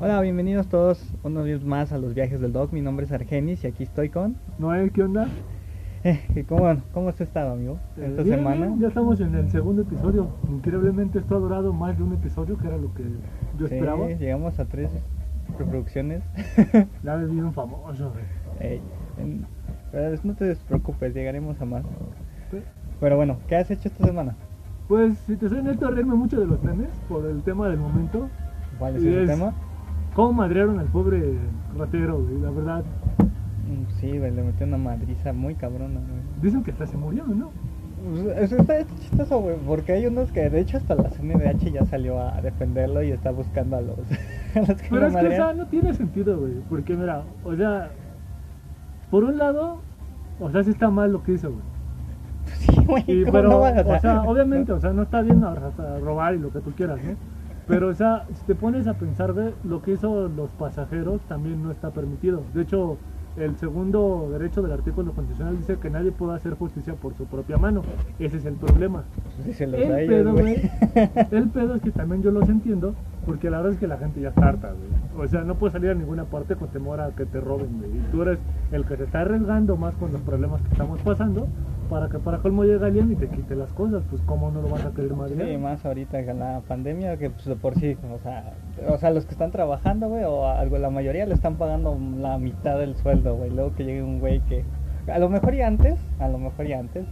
Hola, bienvenidos todos unos días más a los viajes del Doc. Mi nombre es Argenis y aquí estoy con. Noel, ¿qué onda? Eh, ¿cómo, ¿Cómo has estado, amigo? Eh, Esta bien, semana. bien, ya estamos en el segundo episodio. Increíblemente esto ha durado más de un episodio, que era lo que yo Sí, esperaba. llegamos a tres reproducciones. Ya me bien famoso. pero no te preocupes, llegaremos a más. Pero bueno, ¿qué has hecho esta semana? Pues, si te soy neto, reírme mucho de los memes por el tema del momento. ¿Cuál es es- tema? ¿Cómo madrearon al pobre ratero, güey? La verdad. Mm, Sí, güey, le metió una madriza muy cabrona, güey. Dicen que hasta se murió, ¿no? Pues, Eso está, está chistoso, güey, porque hay unos que de hecho hasta la CNDH ya salió a defenderlo y está buscando a los, a los que Pero es que, o sea, no tiene sentido, güey. Porque, mira, o sea, por un lado, o sea, sí está mal lo que hizo, güey. Sí, güey, Y, ¿cómo pero, no vas a- o sea, obviamente, o sea, no está bien a- a robar y lo que tú quieras, ¿no? Pero, o sea, si te pones a pensar, ve, lo que hizo los pasajeros también no está permitido. De hecho, el segundo derecho del artículo constitucional dice que nadie puede hacer justicia por su propia mano. Ese es el problema. El ellos, pedo. El es que también yo los entiendo, porque la verdad es que la gente ya está harta, güey. O sea, no puedes salir a ninguna parte con temor a que te roben, güey. Y tú eres el que se está arriesgando más con los problemas que estamos pasando, para que para colmo llegue alguien y te quite las cosas. Pues, ¿cómo no lo vas a querer madre? Sí, más ahorita con la pandemia, que pues de por sí, o sea, o sea, los que están trabajando, güey, o algo, la mayoría le están pagando la mitad del sueldo, güey. Luego que llegue un güey que, a lo mejor y antes, a lo mejor y antes,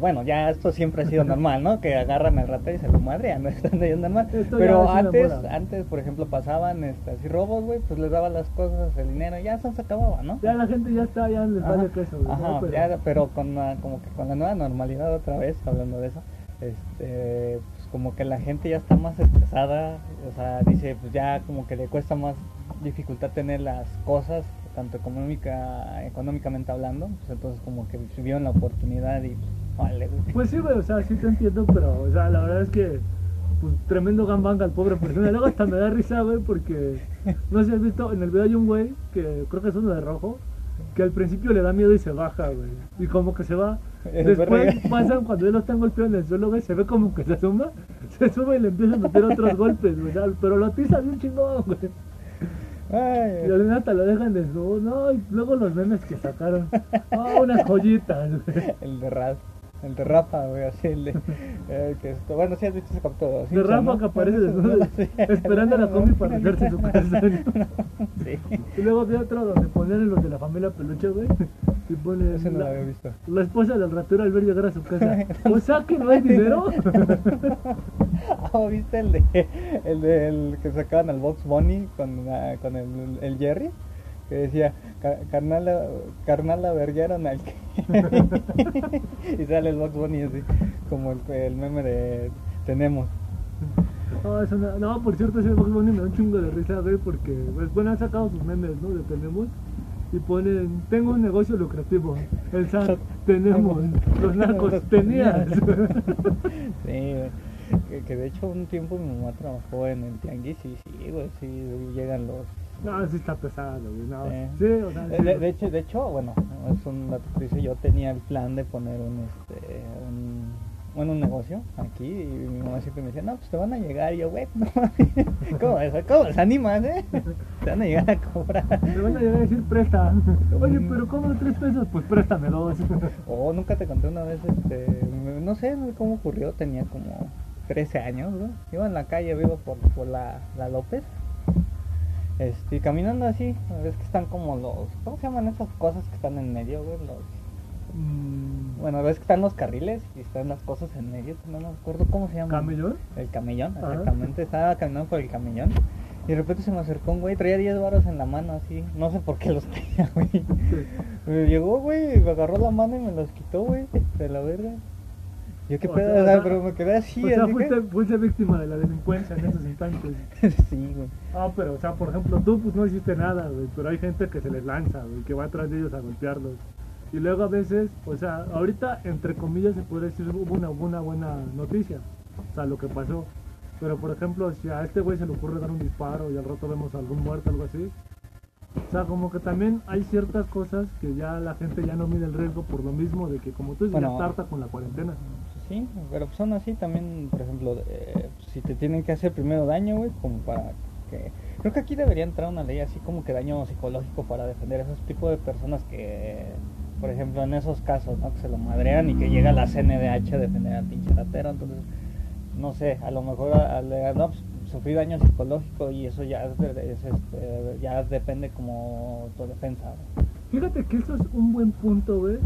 bueno, ya esto siempre ha sido normal, ¿no? Que agarran al rata y se lo madrean, ¿no? Ya normal. Esto Pero es antes, antes, por ejemplo, pasaban este, así robos, güey, pues les daban las cosas, el dinero, y ya eso se acababa, ¿no? Ya la gente ya está, ya les vale. ¿no? ajá, Pero- ya, pero con la, como que con la nueva normalidad otra vez, hablando de eso, este, pues como que la gente ya está más estresada, o sea, dice, pues ya como que le cuesta más dificultad tener las cosas, tanto económica, económicamente hablando, pues entonces como que vieron la oportunidad y pues, vale. Pues sí, güey, o sea, sí te entiendo, pero, o sea, la verdad es que, pues, tremendo gambanga al pobre persona. Luego hasta me da risa, güey, porque, no sé si has visto, en el video hay un güey, que creo que es uno de rojo, que al principio le da miedo y se baja, güey. Y como que se va. Es Después pasan cuando él lo están golpeando en el suelo, güey, se ve como que se asoma, se sube y le empieza a meter otros golpes, güey. Pero lo atiza bien chingón, güey. Ay, final te lo dejan desnudo, no, y luego los memes que sacaron. Ah, unas joyitas, güey. el de Rafa, el de Rafa, güey, así, el de, eh, que esto, bueno, sí has visto ese capítulo, De Rafa que aparece desnudo, esperando a la combi para en su casa. Sí. Y luego vi otro donde ponían los de la familia peluche, güey. Y pone Ese no lo la, había visto. la esposa del ratero al ver llegar a su casa. O sea que no hay dinero. Ah, ¿viste el de el de el que sacaban al Box Bunny con, con el, el Jerry? Que decía, "Ca- carnal, la- carnal la verguearon al que-". y sale el Box Bunny así, como el, el meme de tenemos. Una- no, por cierto, ese Box Bunny me da un chingo de risa, güey, porque pues, bueno, han sacado sus memes, ¿no? De tenemos. Y ponen, tengo un negocio lucrativo. El SAT, tenemos. Los narcos, tenías. Sí, güey. que, que de hecho un tiempo mi mamá trabajó en el tianguis y sí, güey, sí, llegan los No, sí está pesado, güey. No, Sí. sí, o sea, De, sí. de- de hecho, de hecho, bueno, es un dato que yo tenía el plan de poner un, este, un, bueno, un negocio aquí y mi mamá siempre me decía, no, pues te van a llegar y yo, güey, no ¿cómo? ¿cómo les animas, eh? Te van a llegar a cobrar. Me van a llegar a decir presta. Oye, pero ¿cómo tres pesos? Pues préstame dos. Oh, nunca te conté una vez, este, no sé cómo ocurrió, tenía como 13 años, ¿no? Iba en la calle, vivo por, por la, la López, este, caminando así, ves que están como los, ¿cómo se llaman esas cosas que están en medio, güey? Los, Mm, Bueno, ves que están los carriles y están las cosas en medio, no me acuerdo cómo se llama. ¿Camellón? El camellón, Ajá. exactamente. Estaba caminando por el camellón y de repente se me acercó un güey, traía 10 varos en la mano así. No sé por qué los tenía, güey. Me llegó, güey, me agarró la mano y me los quitó, güey, de la verga. Yo qué pedo, o sea, pero me quedé así, o sea, fuiste, víctima de la delincuencia en esos instantes. sí, güey. Ah, pero, o sea, por ejemplo, tú pues no hiciste nada, güey, pero hay gente que se les lanza, güey, que va atrás de ellos a golpearlos. Y luego a veces, o sea, ahorita, entre comillas, se puede decir hubo una, una buena noticia, o sea, lo que pasó. Pero, por ejemplo, si a este güey se le ocurre dar un disparo y al rato vemos algún muerto algo así, o sea, como que también hay ciertas cosas que ya la gente ya no mide el riesgo por lo mismo de que, como tú dices, Bueno, ya tarta con la cuarentena. Pero pues son así también, por ejemplo, eh, si te tienen que hacer primero daño, güey, como para que creo que aquí debería entrar una ley así como que daño psicológico para defender a esos tipos de personas que por ejemplo en esos casos no que se lo madrean y que llega la CNDH a defender al pinche ratero entonces no sé a lo mejor al pues, sufrir daño psicológico y eso ya es, es, este, ya depende como tu defensa fíjate que eso es un buen punto güey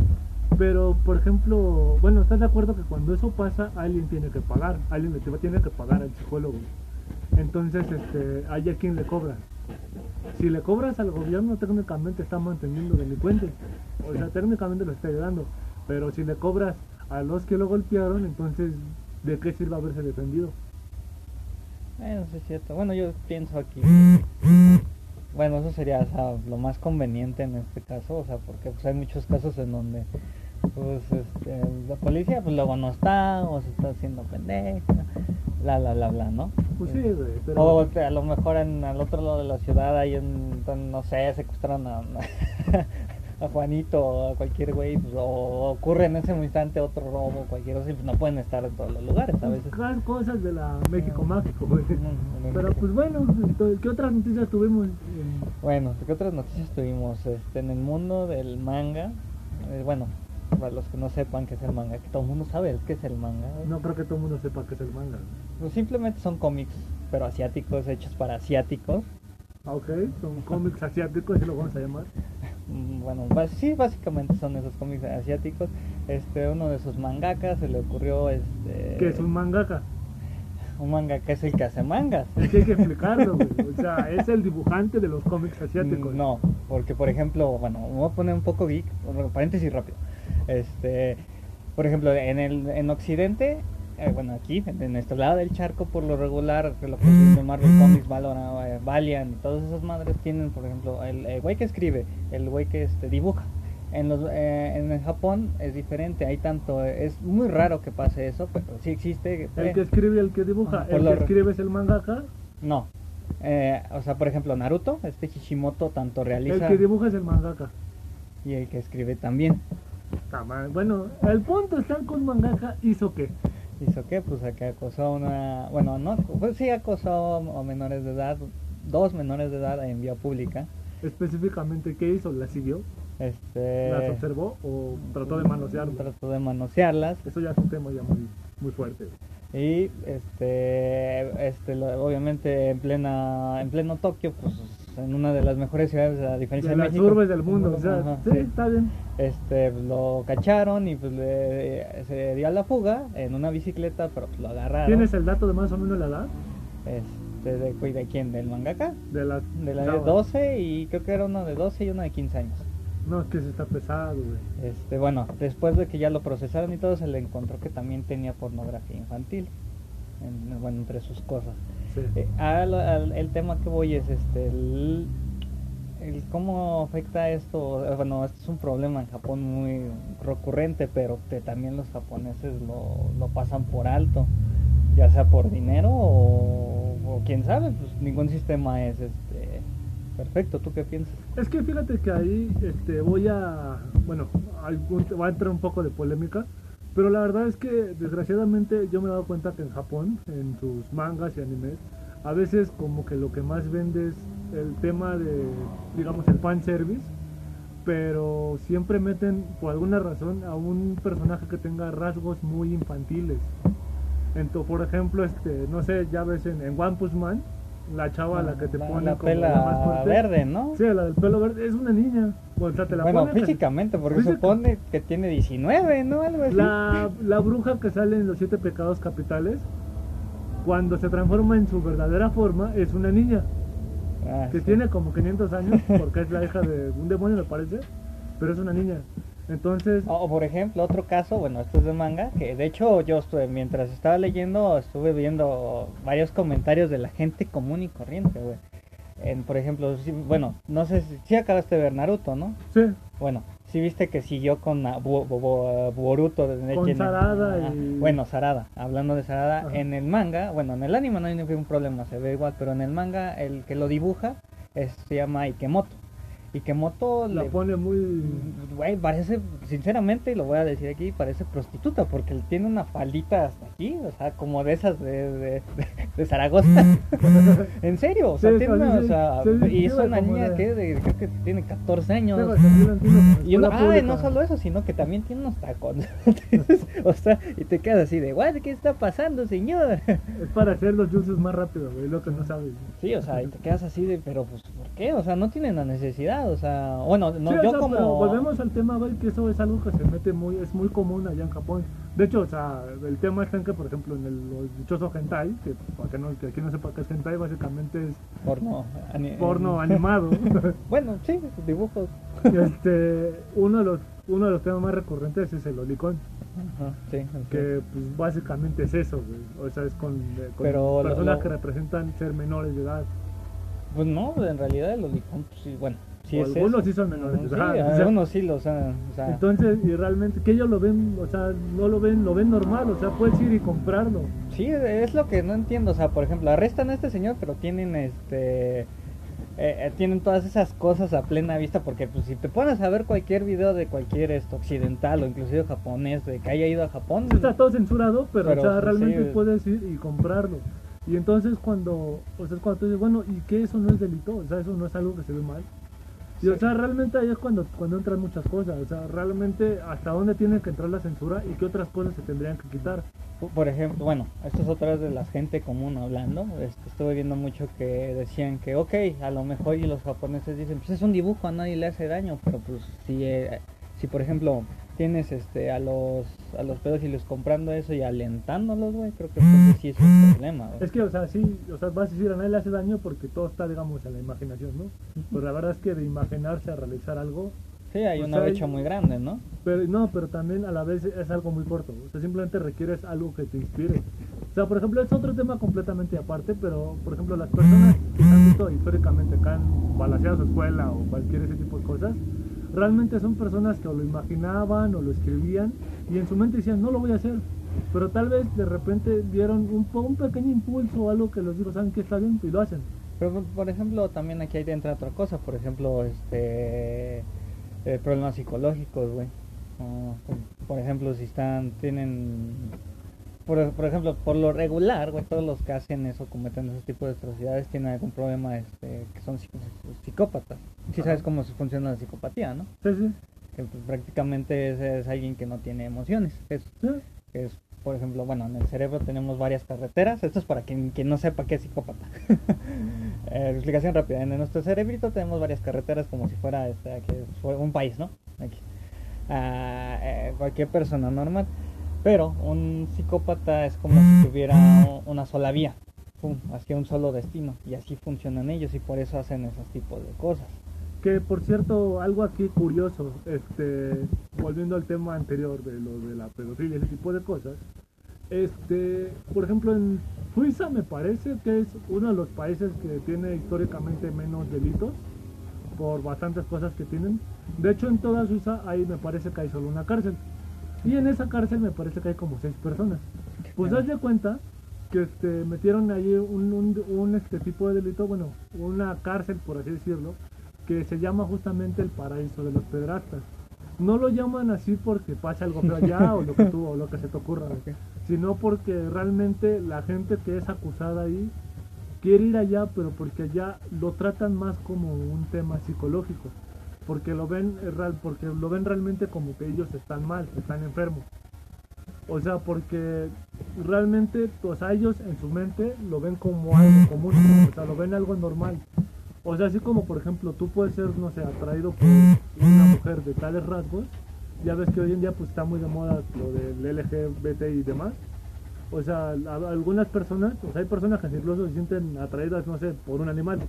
pero, por ejemplo, bueno, ¿estás de acuerdo que cuando eso pasa, alguien tiene que pagar? Alguien le tiene que pagar al psicólogo. Entonces, este, hay a quien le cobra. Si le cobras al gobierno, técnicamente está manteniendo delincuentes. O sea, técnicamente lo está ayudando. Pero si le cobras a los que lo golpearon, entonces, ¿de qué sirve haberse defendido? Bueno, eso es cierto. Bueno, yo pienso aquí. Bueno, eso sería lo más conveniente en este caso, o sea, porque pues, hay muchos casos en donde pues este, la policía pues luego no está o se está haciendo pendeja, bla bla bla bla, ¿no? Pues sí, güey, pero... O a lo mejor en al otro lado de la ciudad hay un, no sé, secuestran a, a Juanito o a cualquier güey, pues, o ocurre en ese instante otro robo, cualquier cosa, pues no pueden estar en todos los lugares a veces. cosas de la México mágico, güey. Pero pues bueno, ¿qué otras noticias tuvimos? Bueno, ¿qué otras noticias tuvimos? Este, en el mundo del manga, eh, bueno, para los que no sepan qué es el manga, que todo el mundo sabe qué es el manga. ¿eh? No creo que todo el mundo sepa qué es el manga. Pues simplemente son cómics, pero asiáticos, hechos para asiáticos. Ah, ok, son cómics asiáticos, y lo vamos a llamar. Mm, bueno, sí, básicamente son esos cómics asiáticos. Este, uno de sus mangakas se le ocurrió, este... ¿Qué es un mangaka? Un mangaka es el que hace mangas. Es que hay que explicarlo, güey. O sea, es el dibujante de los cómics asiáticos. No, porque por ejemplo, bueno, voy a poner un poco geek, paréntesis rápido. Este, por ejemplo, en el en Occidente, eh, bueno, aquí, en, este lado del charco, por lo regular, lo que es Marvel Comics, Valorant, eh, Valiant, todas esas madres tienen, por ejemplo, el, güey que escribe, el güey que este, dibuja. En, los, eh, en Japón es diferente, hay tanto, es muy raro que pase eso, pero sí existe. ¿El que escribe y el que dibuja? ¿El que escribe es el mangaka? No, o sea, por ejemplo, Naruto, este Hishimoto tanto realiza... El que dibuja es el mangaka. Y el que escribe también. Bueno, el punto está con mangaka hizo qué? ¿Hizo qué? Pues que acosó a una... Bueno, no, pues sí acosó a menores de edad, dos menores de edad en vía pública. Específicamente, ¿qué hizo? ¿La siguió? Este... ¿Las observó o trató de manosearlas? Trató de manosearlas. Eso ya es un tema ya muy, muy fuerte. Y este, este, obviamente en plena, en pleno Tokio, pues en una de las mejores ciudades a diferencia de, de las urbes del mundo, o sea, sí, está bien. Este, lo cacharon y pues le, se dio a la fuga en una bicicleta, pero pues lo agarraron. ¿Tienes el dato de más o menos la edad? Este, de, de quién, del mangaka? De la, de la de 12 y creo que era uno de 12 y uno de 15 años. No, es que se está pesado, güey. Este, bueno, después de que ya lo procesaron y todo, se le encontró que también tenía pornografía infantil. En, bueno, entre sus cosas. Sí. Eh, el tema que voy es este, el, cómo afecta esto. Bueno, esto es un problema en Japón muy recurrente, pero que también los japoneses lo, lo pasan por alto, ya sea por dinero o, o quién sabe, pues ningún sistema es este Perfecto, ¿tú qué piensas? Es que fíjate que ahí este, voy a, bueno, va a entrar un poco de polémica, pero la verdad es que desgraciadamente yo me he dado cuenta que en Japón, en sus mangas y animes, a veces como que lo que más vende es el tema de, digamos, el fan service, pero siempre meten por alguna razón a un personaje que tenga rasgos muy infantiles. Entonces, por ejemplo, este, no sé, ya ves en, en One Punch Man, la chava la que te pone la como pela más verde, ¿no? Sí, la del pelo verde es una niña. Bueno, físicamente, porque supone que tiene 19, ¿no? Algo así. La, la bruja que sale en los siete pecados capitales, cuando se transforma en su verdadera forma, es una niña. Ah, que tiene como 500 años, porque es la hija de un demonio, me parece, pero es una niña. Entonces... O por ejemplo, otro caso, bueno, esto es de manga, que de hecho yo estuve, mientras estaba leyendo, estuve viendo varios comentarios de la gente común y corriente, güey. En, por ejemplo, bueno, no sé si, acabaste de ver Naruto, ¿no? Sí. Bueno, si viste que siguió con Boruto. Con Sarada y... Bueno, Sarada, hablando de Sarada, en el manga, bueno, en el anime no hay ningún problema, se ve igual, pero en el manga el que lo dibuja es, se llama Ikemoto. Y que Moto La le pone muy... Güey, parece, sinceramente, y lo voy a decir aquí, parece prostituta, porque él tiene una faldita hasta aquí, o sea, como de esas de, de, de- de Zaragoza. en serio, o sea, Sí, tiene sí, una, sí, o sea, sí, sí, y es una niña de- que de- creo que tiene 14 años. Güey, Y uno, pública. no solo eso, sino que también tiene unos tacones. o sea, y te quedas así de, guay, ¿qué está pasando, señor? Es para hacer los juices más rápido, güey, lo que no sabes. sí, o sea, y te quedas así de, pero pues, ¿por qué? O sea, no tienen la necesidad, o sea, bueno, no, Sí, o yo sea, como... volvemos al tema, güey, que eso es algo que se mete muy, es muy común allá en Japón. De hecho, o sea, el tema está en que, por ejemplo, en el los dichoso hentai, que para que, no, que aquí no sepa qué es hentai, básicamente es Porno, ani- porno animado. Bueno, sí, dibujos. este, uno de los uno de los temas más recurrentes es el olicón, Ajá, sí, ok. que pues básicamente es eso, güey. O sea, es con, eh, con Pero lo- personas lo- que representan ser menores de edad. Pues no, en realidad el olicón, pues sí, bueno, sí es algunos eso. sí son menores de Sí, edad, o sea, algunos sí lo son, o sea, Entonces, y realmente, que ellos lo ven, o sea, no lo ven, lo ven normal, o sea, puedes ir y comprarlo. sí, es lo que no entiendo, o sea, por ejemplo, arrestan a este señor, pero tienen este... eh, eh, tienen todas esas cosas a plena vista porque pues si te pones a ver cualquier video de cualquier esto occidental o inclusive japonés de que haya ido a Japón Está todo censurado, pero, Pero, o sea, pues, realmente sí. puedes ir y comprarlo. Y entonces cuando, o sea, es cuando tú dices, bueno, ¿y qué eso no es delito? O sea, eso no es algo que se ve mal. Y o sea, realmente ahí es cuando, cuando entran muchas cosas. O sea, realmente hasta dónde tiene que entrar la censura y qué otras cosas se tendrían que quitar. Por ejemplo, bueno, esto es otra vez de la gente común hablando. Este, estuve viendo mucho que decían que, ok, a lo mejor y los japoneses dicen, pues es un dibujo, a nadie le hace daño, pero pues si, eh, si por ejemplo tienes este a los a los pedófilos comprando eso y alentándolos, güey, creo que entonces sí es un problema. güey. Es que, o sea, sí, o sea, vas a decir a nadie le hace daño porque todo está, digamos, en la imaginación, ¿no? Pero la verdad es que de imaginarse a realizar algo, Sí, hay o una sea, brecha hay- muy grande, ¿no? Pero no, pero también a la vez es algo muy corto. O sea, simplemente requieres algo que te inspire. O sea, por ejemplo, es otro tema completamente aparte, pero por ejemplo, las personas que han visto históricamente que han balaseado su escuela o cualquier ese tipo de cosas, realmente son personas que o lo imaginaban o lo escribían y en su mente decían, no lo voy a hacer. Pero tal vez de repente dieron un, un pequeño impulso o algo que los dijo, ¿saben qué está bien? Y lo hacen. Pero por- ejemplo, también aquí ahí entra otra cosa, por ejemplo, este eh, problemas psicológicos, güey. Por- por ejemplo, si están tienen por, por ejemplo, por lo regular, güey, todos los que hacen eso, cometen ese tipo de atrocidades, tienen algún problema este, que son psicópatas. Si sabes cómo se funciona la psicopatía, ¿no? Sí, sí. Que pues, prácticamente es, es alguien que no tiene emociones. Es, sí. es, por ejemplo, bueno, en el cerebro tenemos varias carreteras. Esto es para quien, quien no sepa qué es psicópata. Eh, explicación rápida. En nuestro cerebrito tenemos varias carreteras como si fuera este, aquí, un país, ¿no? Aquí. Ah, eh, cualquier persona normal. Pero un psicópata es como si tuviera una sola vía. Pum, hacia un solo destino. Y así funcionan ellos y por eso hacen esos tipos de cosas. Que por cierto, algo aquí curioso, este, volviendo al tema anterior de lo de la pedofilia y ese tipo de cosas, este, por ejemplo en Suiza me parece que es uno de los países que tiene históricamente menos delitos por bastantes cosas que tienen. De hecho en toda Suiza ahí me parece que hay solo una cárcel. Y en esa cárcel me parece que hay como seis personas. Pues haz de cuenta que este, metieron allí un, un, un, este tipo de delito, bueno, una cárcel por así decirlo, que se llama justamente el paraíso de los pedrastas. No lo llaman así porque pasa algo feo allá o lo que tú, o lo que se te ocurra, sino porque realmente la gente que es acusada ahí quiere ir allá, pero porque allá lo tratan más como un tema psicológico, porque lo ven eh, porque lo ven realmente como que ellos están mal, están enfermos. O sea, porque realmente, o sea, ellos en su mente lo ven como algo común, o sea, lo ven algo normal. O sea, así como por ejemplo tú puedes ser, no sé, atraído por una mujer de tales rasgos, ya ves que hoy en día pues está muy de moda lo del LGBT y demás. O sea, algunas personas, o hay personas que incluso se sienten atraídas, no sé, por un animal.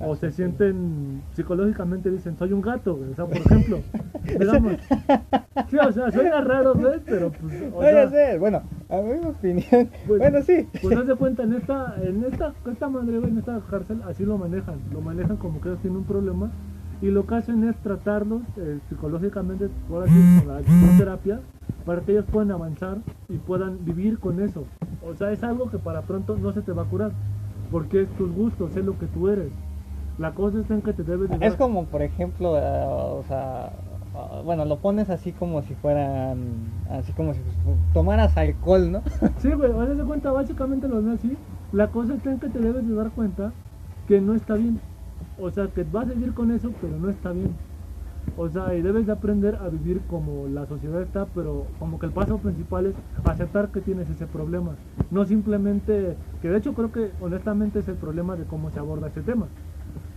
O se sienten psicológicamente dicen, soy un gato, güey. O sea, por ejemplo, digamos. Sí, o sea, suena raro, güey, pero pues. O No, sé, bueno, a mi opinión. Pues- bueno, sí. Pues haz de cuenta, en esta, en esta, esta madre, güey, en esta cárcel, así lo manejan. Lo manejan como que ellos tienen un problema. Y lo que hacen es tratarlos eh, psicológicamente, por así, con la psicoterapia, para que ellos puedan avanzar y puedan vivir con eso. O sea, es algo que para pronto no se te va a curar. Porque es tus gustos, es lo que tú eres. La cosa está en que te debes de Es como, por ejemplo, eh, o sea, ah, bueno, lo pones así como si fueran, así como si tomaras alcohol, ¿no? Sí, güey, haz de cuenta, básicamente lo veo así. La cosa está en que te debes de dar cuenta que no está bien. O sea, que vas a vivir con eso, pero no está bien. O sea, y debes de aprender a vivir como la sociedad está, pero como que el paso principal es aceptar que tienes ese problema. No simplemente, que de hecho creo que honestamente es el problema de cómo se aborda ese tema.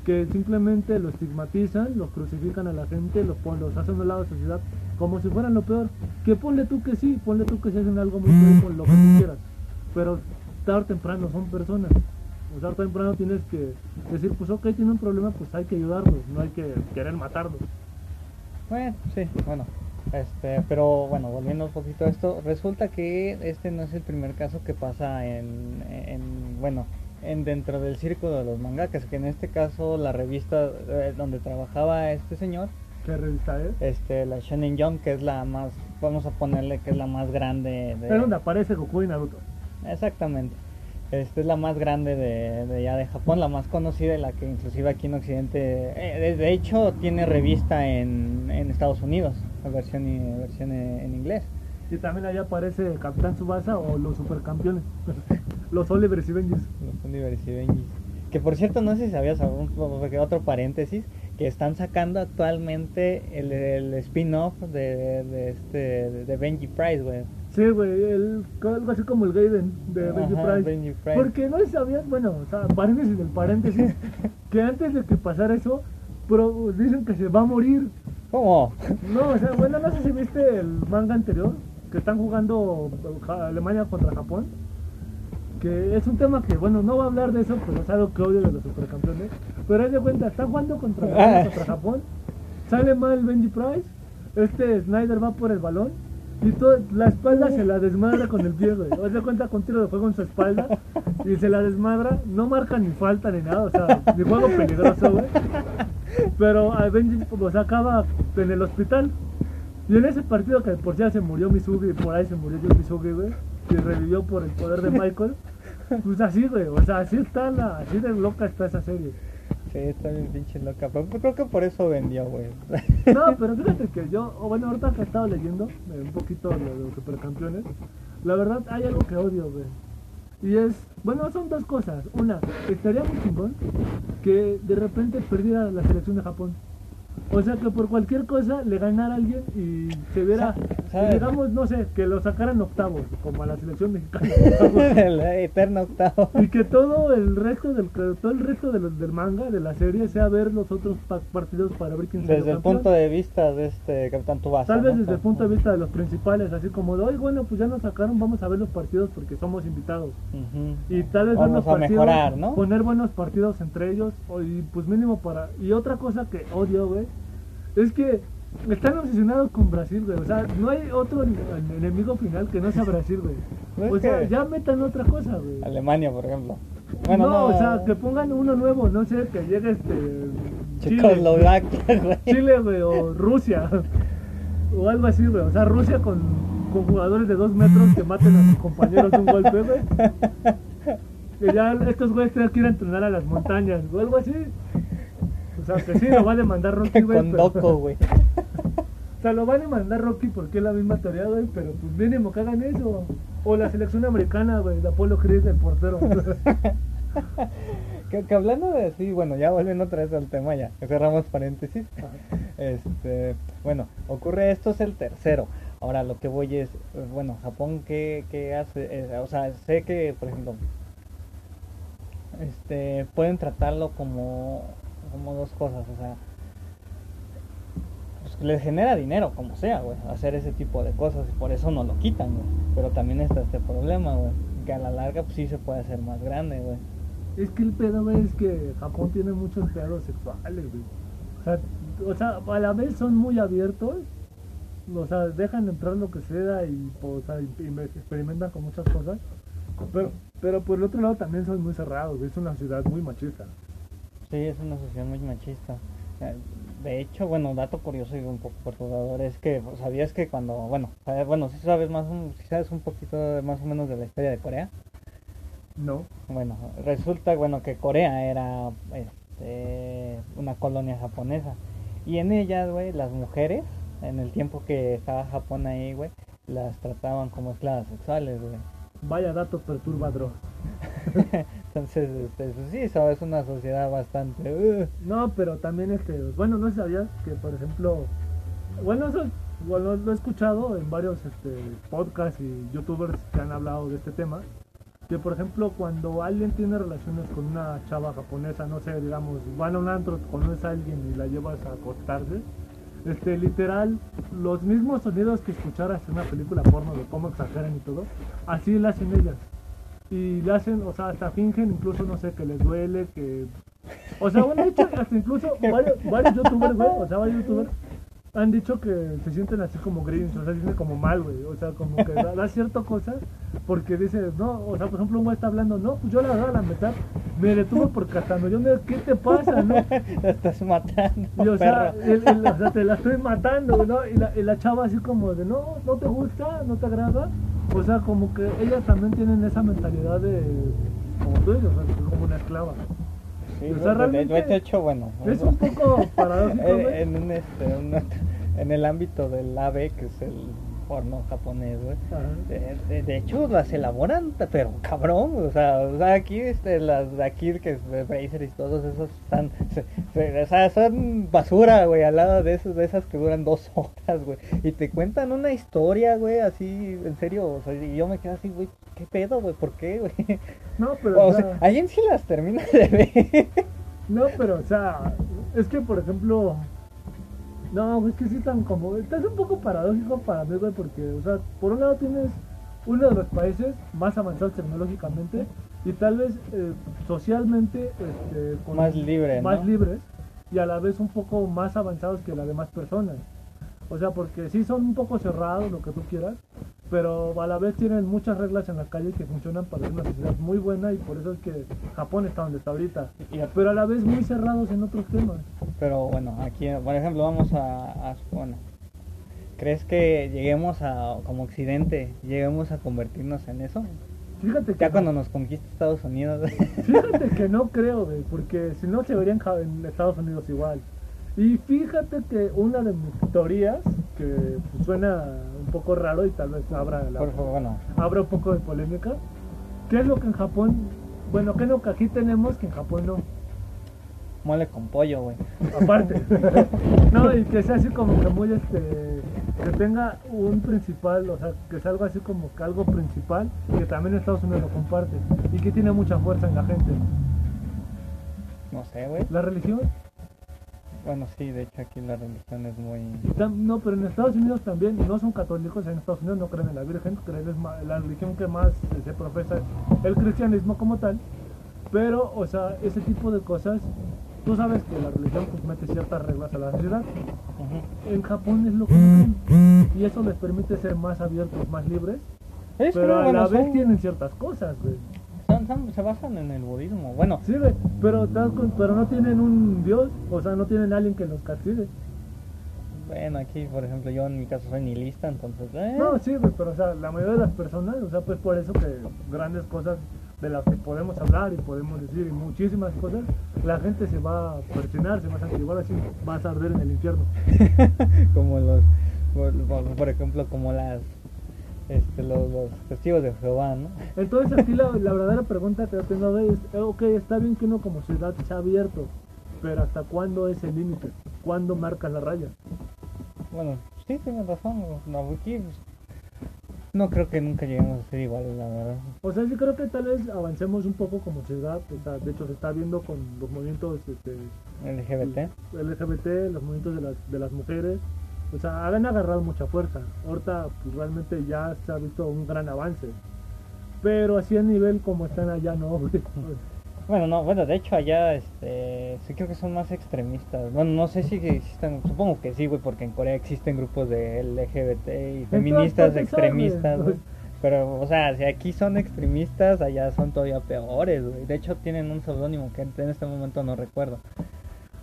Que simplemente lo estigmatizan, los crucifican a la gente, los, los hacen a un lado de la sociedad como si fueran lo peor. Que ponle tú que sí, ponle tú que sí hacen algo muy feo con lo que tú quieras. Pero tarde o temprano son personas. O tarde o temprano tienes que decir, pues ok, tiene un problema, pues hay que ayudarlos, no hay que querer matarlos. Bueno, sí, bueno. Este, pero bueno, volviendo un poquito a esto, resulta que este no es el primer caso que pasa en bueno, en dentro del círculo de los mangakas, que en este caso la revista eh, donde trabajaba este señor, ¿Qué revista es? este, la Shonen Jump, que es la más, vamos a ponerle que es la más grande de... Es donde aparece Goku y Naruto. Exactamente. Esta es la más grande de, de ya de Japón, la más conocida y la que inclusive aquí en Occidente, eh, de, hecho tiene revista en, en Estados Unidos, la versión, y- versión en inglés. Y también allá aparece Capitán Tsubasa o los supercampeones. los Olivers y Benjis. Los Olivers y Benjis. Que por cierto, no sé si sabías, otro paréntesis, que están sacando actualmente el, el spin-off de, de este de, Benji Price, güey. Sí, güey, el- algo así como el Gaiden de Benji Ajá, Price. Benji Price. Porque no sabías, bueno, o sea, paréntesis del paréntesis, que antes de que pasara eso, pro- dicen que se va a morir. ¿Cómo? No, o sea, bueno, no sé si viste el manga anterior, que están jugando Alemania contra Japón. Que es un tema que, bueno, no voy a hablar de eso, pero es algo que odio de los supercampeones. Pero haz de cuenta, están jugando contra, Alemania contra Japón. Sale mal Benji Price. Este Snyder va por el balón. Y todo, la espalda se la desmadra con el pie, güey. Haz de cuenta con tiro de fuego en su espalda. Y se la desmadra. No marca ni falta ni nada. O sea, ni juego peligroso, güey. Pero a Benji pues, acaba en el hospital. Y en ese partido que por si ya se murió Misugi, por ahí se murió Yu Misugi, güey. Y revivió por el poder de Michael. Pues así, güey. O sea, así está la, así de loca está esa serie. Sí, está bien pinche loca, pero creo que por eso vendió, güey. No, pero fíjate que yo, bueno, ahorita que he estado leyendo eh, un poquito de los supercampeones, la verdad hay algo que odio, güey. Y es, bueno, son dos cosas. Una, estaría muy chingón que de repente perdiera la selección de Japón. O sea, que por cualquier cosa le ganara a alguien y se viera, Sa- ¿sabes? y digamos, no sé, que lo sacaran octavos, como a la selección mexicana. el eterno octavo. y que todo el resto del todo el resto de los- del manga de la serie sea ver los otros pa- partidos para ver quién salió Desde el campeón. punto de vista de este Capitán Tubasa. Tal vez ¿no? desde el punto de vista de los principales, así como de, hoy bueno, pues ya nos sacaron, vamos a ver los partidos porque somos invitados. Ujú. Y tal vez Vamos a partidos, mejorar, ¿no? poner buenos partidos entre ellos, y pues mínimo para... Y otra cosa que odio, güey, es que están obsesionados con Brasil, güey. O sea, no hay otro en- en- enemigo final que no sea Brasil, güey. O sea, ya metan otra cosa, güey. Alemania, por ejemplo. Bueno, no, no, o sea, que pongan uno nuevo, no sé, que llegue este... Chile, Checoslovaquia, güey. Chile, güey, o Rusia. O algo así, güey. O sea, Rusia con, con jugadores de dos metros que maten a sus compañeros de un golpe, güey. Que ya estos güeyes tengan que ir a entrenar a las montañas, o algo así. O sea, que sí, lo va a demandar Rocky, güey. Con pero- Doco, güey. O sea, lo van a demandar Rocky porque es la misma teoría, güey. Pero pues mínimo que hagan eso. O la selección americana, güey, de Apolo Creed, el portero. que, que hablando de sí, bueno, ya volviendo otra vez al tema, ya cerramos paréntesis. Este, bueno, ocurre esto es el tercero. Ahora lo que voy es, bueno, Japón qué, qué hace, Eh, o sea, sé que, por ejemplo, este, pueden tratarlo como, como dos cosas, o sea, pues les genera dinero, como sea, güey, hacer ese tipo de cosas, y por eso no lo quitan, güey. Pero también está este problema, güey, que a la larga pues sí se puede hacer más grande, güey. Es que el pedo, es que Japón tiene muchos empleados sexuales, güey. O sea, o sea, a la vez son muy abiertos. O sea, dejan entrar lo que sea y, pues, o sea, experimentan con muchas cosas. Pero, pero por el otro lado también son muy cerrados. Es una ciudad muy machista. Sí, es una sociedad muy machista. Eh, De hecho, bueno, dato curioso y un poco perturbador es que pues, sabías que cuando, bueno, bueno, si sabes más, si sabes un poquito más o menos de la historia de Corea. No. Bueno, resulta, bueno, que Corea era, este, una colonia japonesa. Y en ellas, güey, las mujeres, en el tiempo que estaba Japón ahí, güey, las trataban como esclavas sexuales, güey. Vaya dato perturbador. Entonces, este, sí, eso es una sociedad bastante... uh, No, pero también este, bueno, no sabías que por ejemplo, bueno, eso bueno, lo he escuchado en varios este, podcasts y youtubers que han hablado de este tema, que por ejemplo cuando alguien tiene relaciones con una chava japonesa, no sé, digamos, van a un antro, conoces a alguien y la llevas a acostarse, este, literal, los mismos sonidos que escucharas en una película porno de cómo exageran y todo, así lo hacen ellas. Y le hacen, o sea, hasta fingen incluso, no sé, que les duele, que... O sea, han dicho, hasta incluso varios, varios youtubers, güey, o sea, varios youtubers han dicho que se sienten así como grinch, o sea, se sienten como mal, güey, o sea, como que da, da cierta cosa, porque dices, no, o sea, por ejemplo, un güey está hablando, no, pues yo la verdad, la mitad, me detuve porque hasta me dio miedo, ¿qué te pasa, no? la estás matando, Y o sea, perro. el- el- o sea, te la estoy matando, ¿no? Y la, y la chava así como de, no, no te gusta, no te agrada. O sea, como que ellas también tienen esa mentalidad de, como tú dices, o sea, como una esclava. Sí, o sea, realmente hecho, bueno. Es un poco paradójico, en, este, un- en el ámbito del AB, que es el porno japonés, güey. De, hecho, las elaboran, pero cabrón, o sea, o sea aquí este, las de aquí que es de Bracer y todos esos están, se- se- o sea, son basura, güey, al lado de esos, de esas que duran dos horas, güey, y te cuentan una historia, güey, así, en serio, o sea, y yo me quedo así, güey, ¿qué pedo, güey? ¿Por qué, güey? No, pero, O o sea, sea, alguien sí las termina de ver. no, pero, o sea, es que, por ejemplo, no, güey, es que sí tan como, estás un poco paradójico para mí, güey, porque, o sea, por un lado tienes uno de los países más avanzados tecnológicamente y tal vez eh, socialmente este, con- Más libre, más ¿no? libres y a la vez un poco más avanzados que las demás personas. O sea, porque sí son un poco cerrados, lo que tú quieras, pero a la vez tienen muchas reglas en la calle que funcionan para una sociedad muy buena y por eso es que Japón está donde está ahorita. Pero a la vez muy cerrados en otros temas. Pero bueno, aquí, por ejemplo, vamos a, a- bueno, ¿crees que lleguemos a, como occidente, lleguemos a convertirnos en eso? Fíjate que Ya no. cuando nos conquista Estados Unidos. Fíjate que no creo, güey, porque si no se verían en Estados Unidos igual. Y fíjate que una de mis teorías, que pues, suena un poco raro y tal vez abra, la, Por favor, bueno, abra un poco de polémica, ¿qué es lo que en Japón, bueno, qué es lo que aquí tenemos que en Japón no? mole con pollo, güey. Aparte. no, y que sea así como que muy, este, que tenga un principal, o sea, que sea algo así como que algo principal, que también Estados Unidos lo comparte y que tiene mucha fuerza en la gente. No sé, güey. La religión Bueno, sí, de hecho aquí la religión es muy... No, pero en Estados Unidos también no son católicos, en Estados Unidos no creen en la Virgen, creen es ma- la religión que más se profesa es el cristianismo como tal, pero, o sea, ese tipo de cosas, tú sabes que la religión pues mete ciertas reglas a la sociedad, en Japón es lo que y eso les permite ser más abiertos, más libres, Es pero a la vez son- tienen ciertas cosas, güey. Son- son- se basan en el budismo. Bueno, Sí, güey, pero, pero no tienen un Dios, o sea, no tienen alguien que los castigue. bueno, aquí, por ejemplo, yo en mi caso soy nihilista, entonces... eh, No, sí, güey, pero o sea, la mayoría de las personas, o sea, pues por eso que grandes cosas de las que podemos hablar y podemos decir y muchísimas cosas, la gente se va a persinar, se va a sentir igual así, vas a arder en el infierno. como los, por ejemplo, como las, este, los, los testigos de Jehová, ¿no? Entonces aquí la, la verdadera pregunta que yo tengo es, eh, ok, está bien que uno como ciudad sea abierto, pero ¿hasta cuándo es el límite? ¿Cuándo marca la raya? Bueno, sí, tienes razón, no, aquí pues, no creo que nunca lleguemos a ser iguales, la verdad. O sea, sí creo que tal vez avancemos un poco como ciudad, o sea, de hecho se está viendo con los movimientos este, LGBT. LGBT, los movimientos de las, de las mujeres, o sea, han agarrado mucha fuerza. Ahorita pues, realmente ya se ha visto un gran avance. Pero así a nivel como están allá, no, güey. Bueno, no, bueno, de hecho allá, este, sí creo que son más extremistas. Bueno, no sé si existen, supongo que sí, güey, porque en Corea existen grupos de LGBT y feministas partes extremistas, güey. Pero, o sea, si aquí son extremistas, allá son todavía peores, güey. De hecho, tienen un seudónimo que en este momento no recuerdo.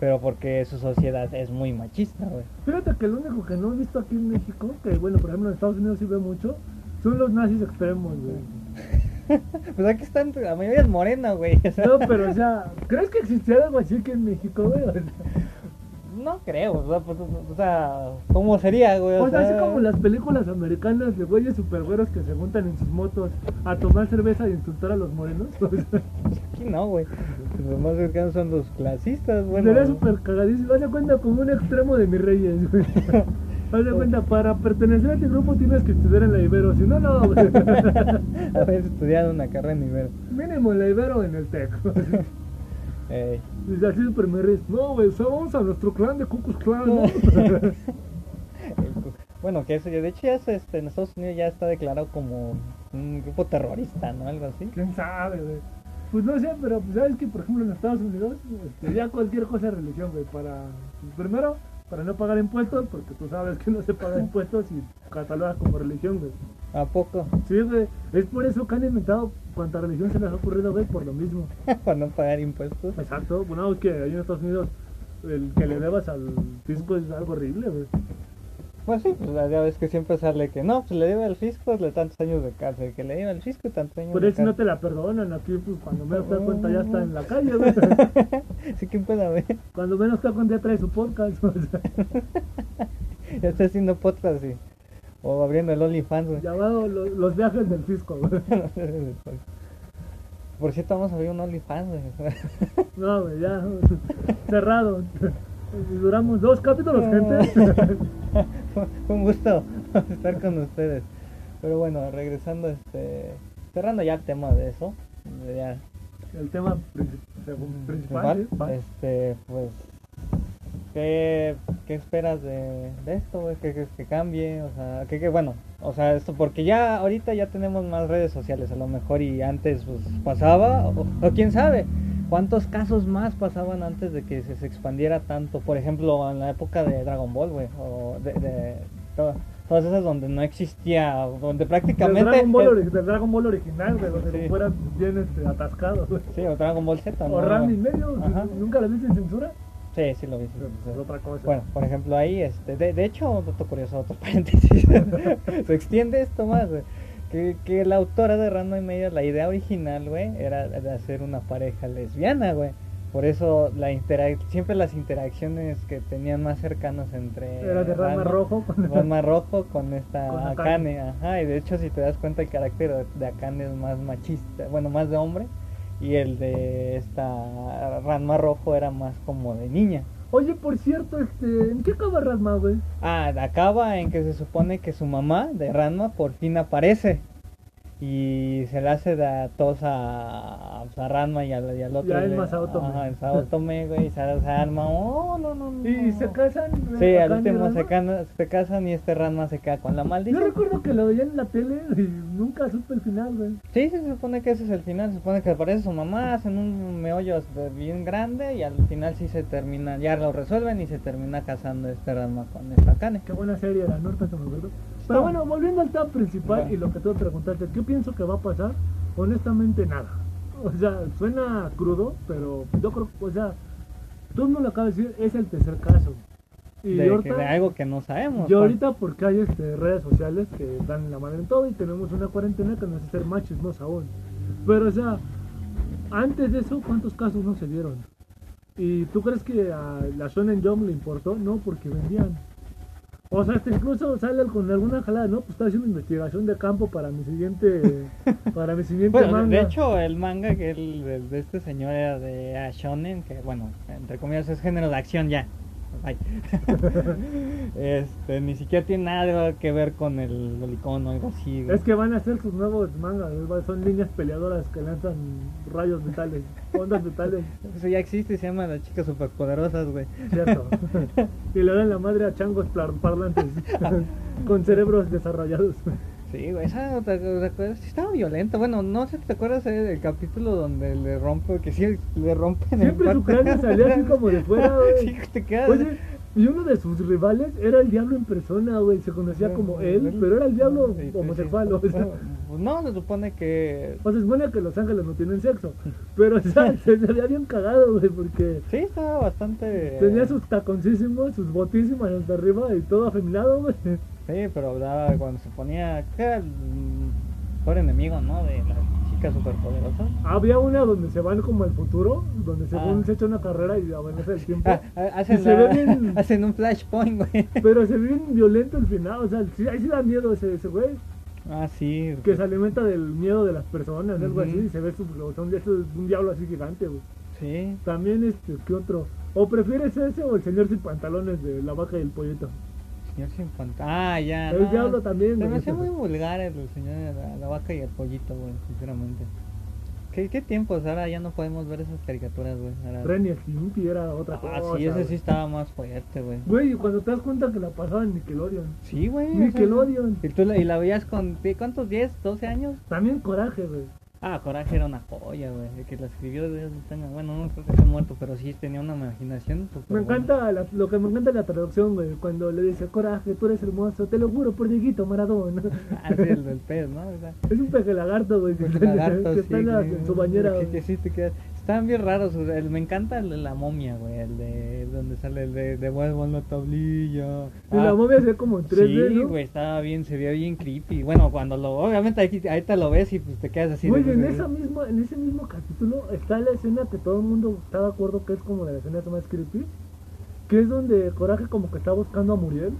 Pero porque su sociedad es muy machista, güey. Fíjate que lo único que no he visto aquí en México, que bueno, por ejemplo en Estados Unidos sí veo mucho, son los nazis extremos, güey. pues aquí están, la mayoría es morena, güey. No, pero o sea, ¿crees que existiera algo así que en México, güey? No creo, o sea, pues, o sea, ¿cómo sería, güey? O sea, así como las películas americanas de güeyes supergüeros que se juntan en sus motos a tomar cerveza y insultar a los morenos. O sea, Aquí no, güey. Los más cercanos son los clasistas, bueno. sería súper cagadísimo. Haz de cuenta como un extremo de mis reyes, güey. Haz de cuenta, para pertenecer a este grupo tienes que estudiar en la Ibero. Si no, no, güey. Haber estudiado una carrera en nivel. Mínimo en la Ibero en el TEC. Ey. Y así súper me ríes. No, güey, somos a nuestro clan de Cucus Clan, ¿no? Bueno, que eso, de hecho ya es, este, en Estados Unidos ya está declarado como un grupo terrorista, ¿no? Algo así. ¿Quién sabe, güey? Pues no sé, pero pues, sabes que, por ejemplo, en Estados Unidos, este, ya cualquier cosa es religión, güey. Para, primero, para no pagar impuestos, porque tú sabes que no se paga impuestos y cataloga como religión, güey. ¿A poco? Sí, güey. Es por eso que han inventado cuanta religión se les ha ocurrido, güey, por lo mismo. Para no pagar impuestos. Exacto. Bueno, es que ahí en Estados Unidos el que le debas al fisco es algo horrible, güey. Pues sí, pues ya ves que siempre sale que no, pues le debe al fisco le tantos años de cárcel, que le debe al fisco tantos años Por de eso no te la perdonan. Aquí, pues, cuando menos te das cuenta ya está en la calle, güey. sí, que pueda ver. Cuando menos te das cuenta ya trae su podcast, o sea. Ya está haciendo podcast y. O abriendo el OnlyFans, güey. Llamado lo- Los viajes del fisco, güey. Por cierto, vamos a abrir un OnlyFans, güey. No, güey, ya. Cerrado. Duramos dos capítulos, gente. Un gusto estar con ustedes. Pero bueno, regresando, este. Cerrando ya el tema de eso. Ya, El tema principal. principal, este, pues. ¿Qué, qué esperas de, de esto? ¿Qué crees que cambie? O sea, que, que bueno, o sea, esto porque ya ahorita ya tenemos más redes sociales a lo mejor y antes pues pasaba, o, o quién sabe, cuántos casos más pasaban antes de que se, se expandiera tanto. Por ejemplo, en la época de Dragon Ball, güey, o de, de to- todas esas donde no existía, donde prácticamente... Del Dragon Ball original, güey, donde Sí. fuera bien este, atascado. sí, o Dragon Ball Z, ¿no? O Ram y medio. ¿Nunca lo viste en censura? Sí, sí lo vi. sí, Pero, sí, sí. otra cosa. Bueno, por ejemplo, ahí, este, de, de hecho, un dato curioso, otro paréntesis, se extiende esto más, güey, que, que la autora de Random y Media, la idea original, güey, era de hacer una pareja lesbiana, güey. Por eso la interac siempre las interacciones que tenían más cercanas entre Era de Ranma- Rojo con- Ranma Rojo con esta Con Akane. Akane, ajá, y de hecho si te das cuenta el carácter de- de Akane es más machista, bueno, más de hombre, y el de esta Ranma Rojo era más como de niña. Oye, por cierto, este, ¿en qué acaba Rasma, güey? Ah, acaba en que se supone que su mamá de Ranma por fin aparece. Y se le hace de tos a, a Ranma y al, y al otro. Ya es Tome, güey, se, arma. Oh, no, no, no. ¿Y se casan? Sí, al último se, cana- se casan y este Ranma se queda con la Yo maldición. recuerdo que lo veía en la tele y nunca supe el final, güey. Sí, se supone que ese es el final. Se supone que aparece su mamá, hacen un meollo bien grande y al final sí se termina, ya lo resuelven y se termina casando este Ranma con esta Kane. Qué buena serie era, Norte, se me acuerdo. Pero bueno, volviendo al tema principal Va. y lo que tú me preguntaste, ¿qué pienso que va a pasar? Honestamente, nada. O sea, suena crudo, pero yo creo, o sea, tú no lo acabas de decir, es el tercer caso. Y de, ahorita, que- de algo que no sabemos. y ahorita porque hay este, redes sociales que dan la madre en todo y tenemos una cuarentena que nos hace ser no aún. Pero, o sea, antes de eso, ¿cuántos casos no se dieron? ¿Y tú crees que a la Shonen Jump le importó? No, porque vendían. O sea, hasta incluso sale con alguna jalada, ¿no? Pues está haciendo investigación de campo para mi siguiente, para mi siguiente Bueno, de- manga. de hecho, el manga que el, de, este señor era de ah, Shonen, que bueno, entre comillas es género de acción ya. Ay. este, ni siquiera tiene nada que ver con el lolicón o algo así. güey. Es que van a hacer sus nuevos mangas, son líneas peleadoras que lanzan rayos metales, ondas metales, Eso ya existe y se llama las chicas superpoderosas, güey. cierto. y le dan la madre a changos par- parlantes con cerebros desarrollados. Sí, güey, esa sí estaba violenta. Bueno, no sé si te acuerdas eh, del capítulo donde le rompe, que sí le rompen el Siempre su cuarto. cráneo salía así como de fuera, güey. Sí, te quedas. Oye, y uno de sus rivales era el diablo en persona, güey. Se conocía como él, pero era el diablo Sí, homosexual, sí. o sea. Pues no, se supone que. O sea, se supone que los ángeles no tienen sexo. Pero, o sea, se veía bien cagado, güey, porque Sí, estaba bastante. tenía sus taconcísimos, sus botísimas hasta arriba y todo afeminado, güey. Sí, pero hablaba cuando se ponía. que era el peor enemigo, ¿no? De la chica chicas superpoderosas. Había una donde se van como al futuro, donde según Ah. se echa una carrera y avanza el tiempo. Ah, ah, hacen, Y se ve bien- hacen un flashpoint, güey. Pero se ve bien violento el final, o sea, sí, ahí sí da miedo ese, ese güey. Ah, sí. Que se alimenta del miedo de las personas, algo Ujú. así, y se ve su, es un diablo así gigante, güey. Sí. También, este, ¿qué otro? ¿O prefieres ese o el señor sin pantalones de la vaca y el pollito? Señor sin pantalla. Ah, ya. El no. diablo también, Se me hacía muy vulgar el señor de la, la vaca y el pollito, güey, sinceramente. ¿Qué, ¿Qué tiempos? Ahora ya no podemos ver esas caricaturas, güey. Ahora- Ren y Stimpy era otra Ah, cosa. sí, ese sí estaba más fuerte, güey. Güey, y cuando te das cuenta que la pasaban en Nickelodeon. Sí, güey. o sea, Nickelodeon. y, tú la, y la veías con, ¿qué- ¿cuántos? ¿10, 12 años? También Coraje, güey. Ah, Coraje era una joya, güey. El que la escribió, bueno, no creo que esté muerto, pero sí tenía una imaginación súper Me encanta, la- lo que me encanta la traducción, güey. Cuando le dice, Coraje, tú eres hermoso, te lo juro por Dieguito Maradona. Ah, sí, el pez, ¿no? O sea, es un peje lagarto, güey, que, en- lagarto, que está sí, en, la- güey, en su bañera, que- güey. que sí te quedas- Estaban bien raros, el- me encanta el de la momia, güey, el de donde sale el de devuelvo la tablilla. Y la Ah, momia se ve como en 3D, Sí, ¿no? güey, estaba bien, se veía bien creepy. Bueno, cuando lo, obviamente aquí, ahí te lo ves y pues te quedas así. de- Güey, en, esa misma, en ese mismo capítulo está la escena que todo el mundo está de acuerdo que es como de las escenas más creepy. Que es donde Coraje como que está buscando a Muriel.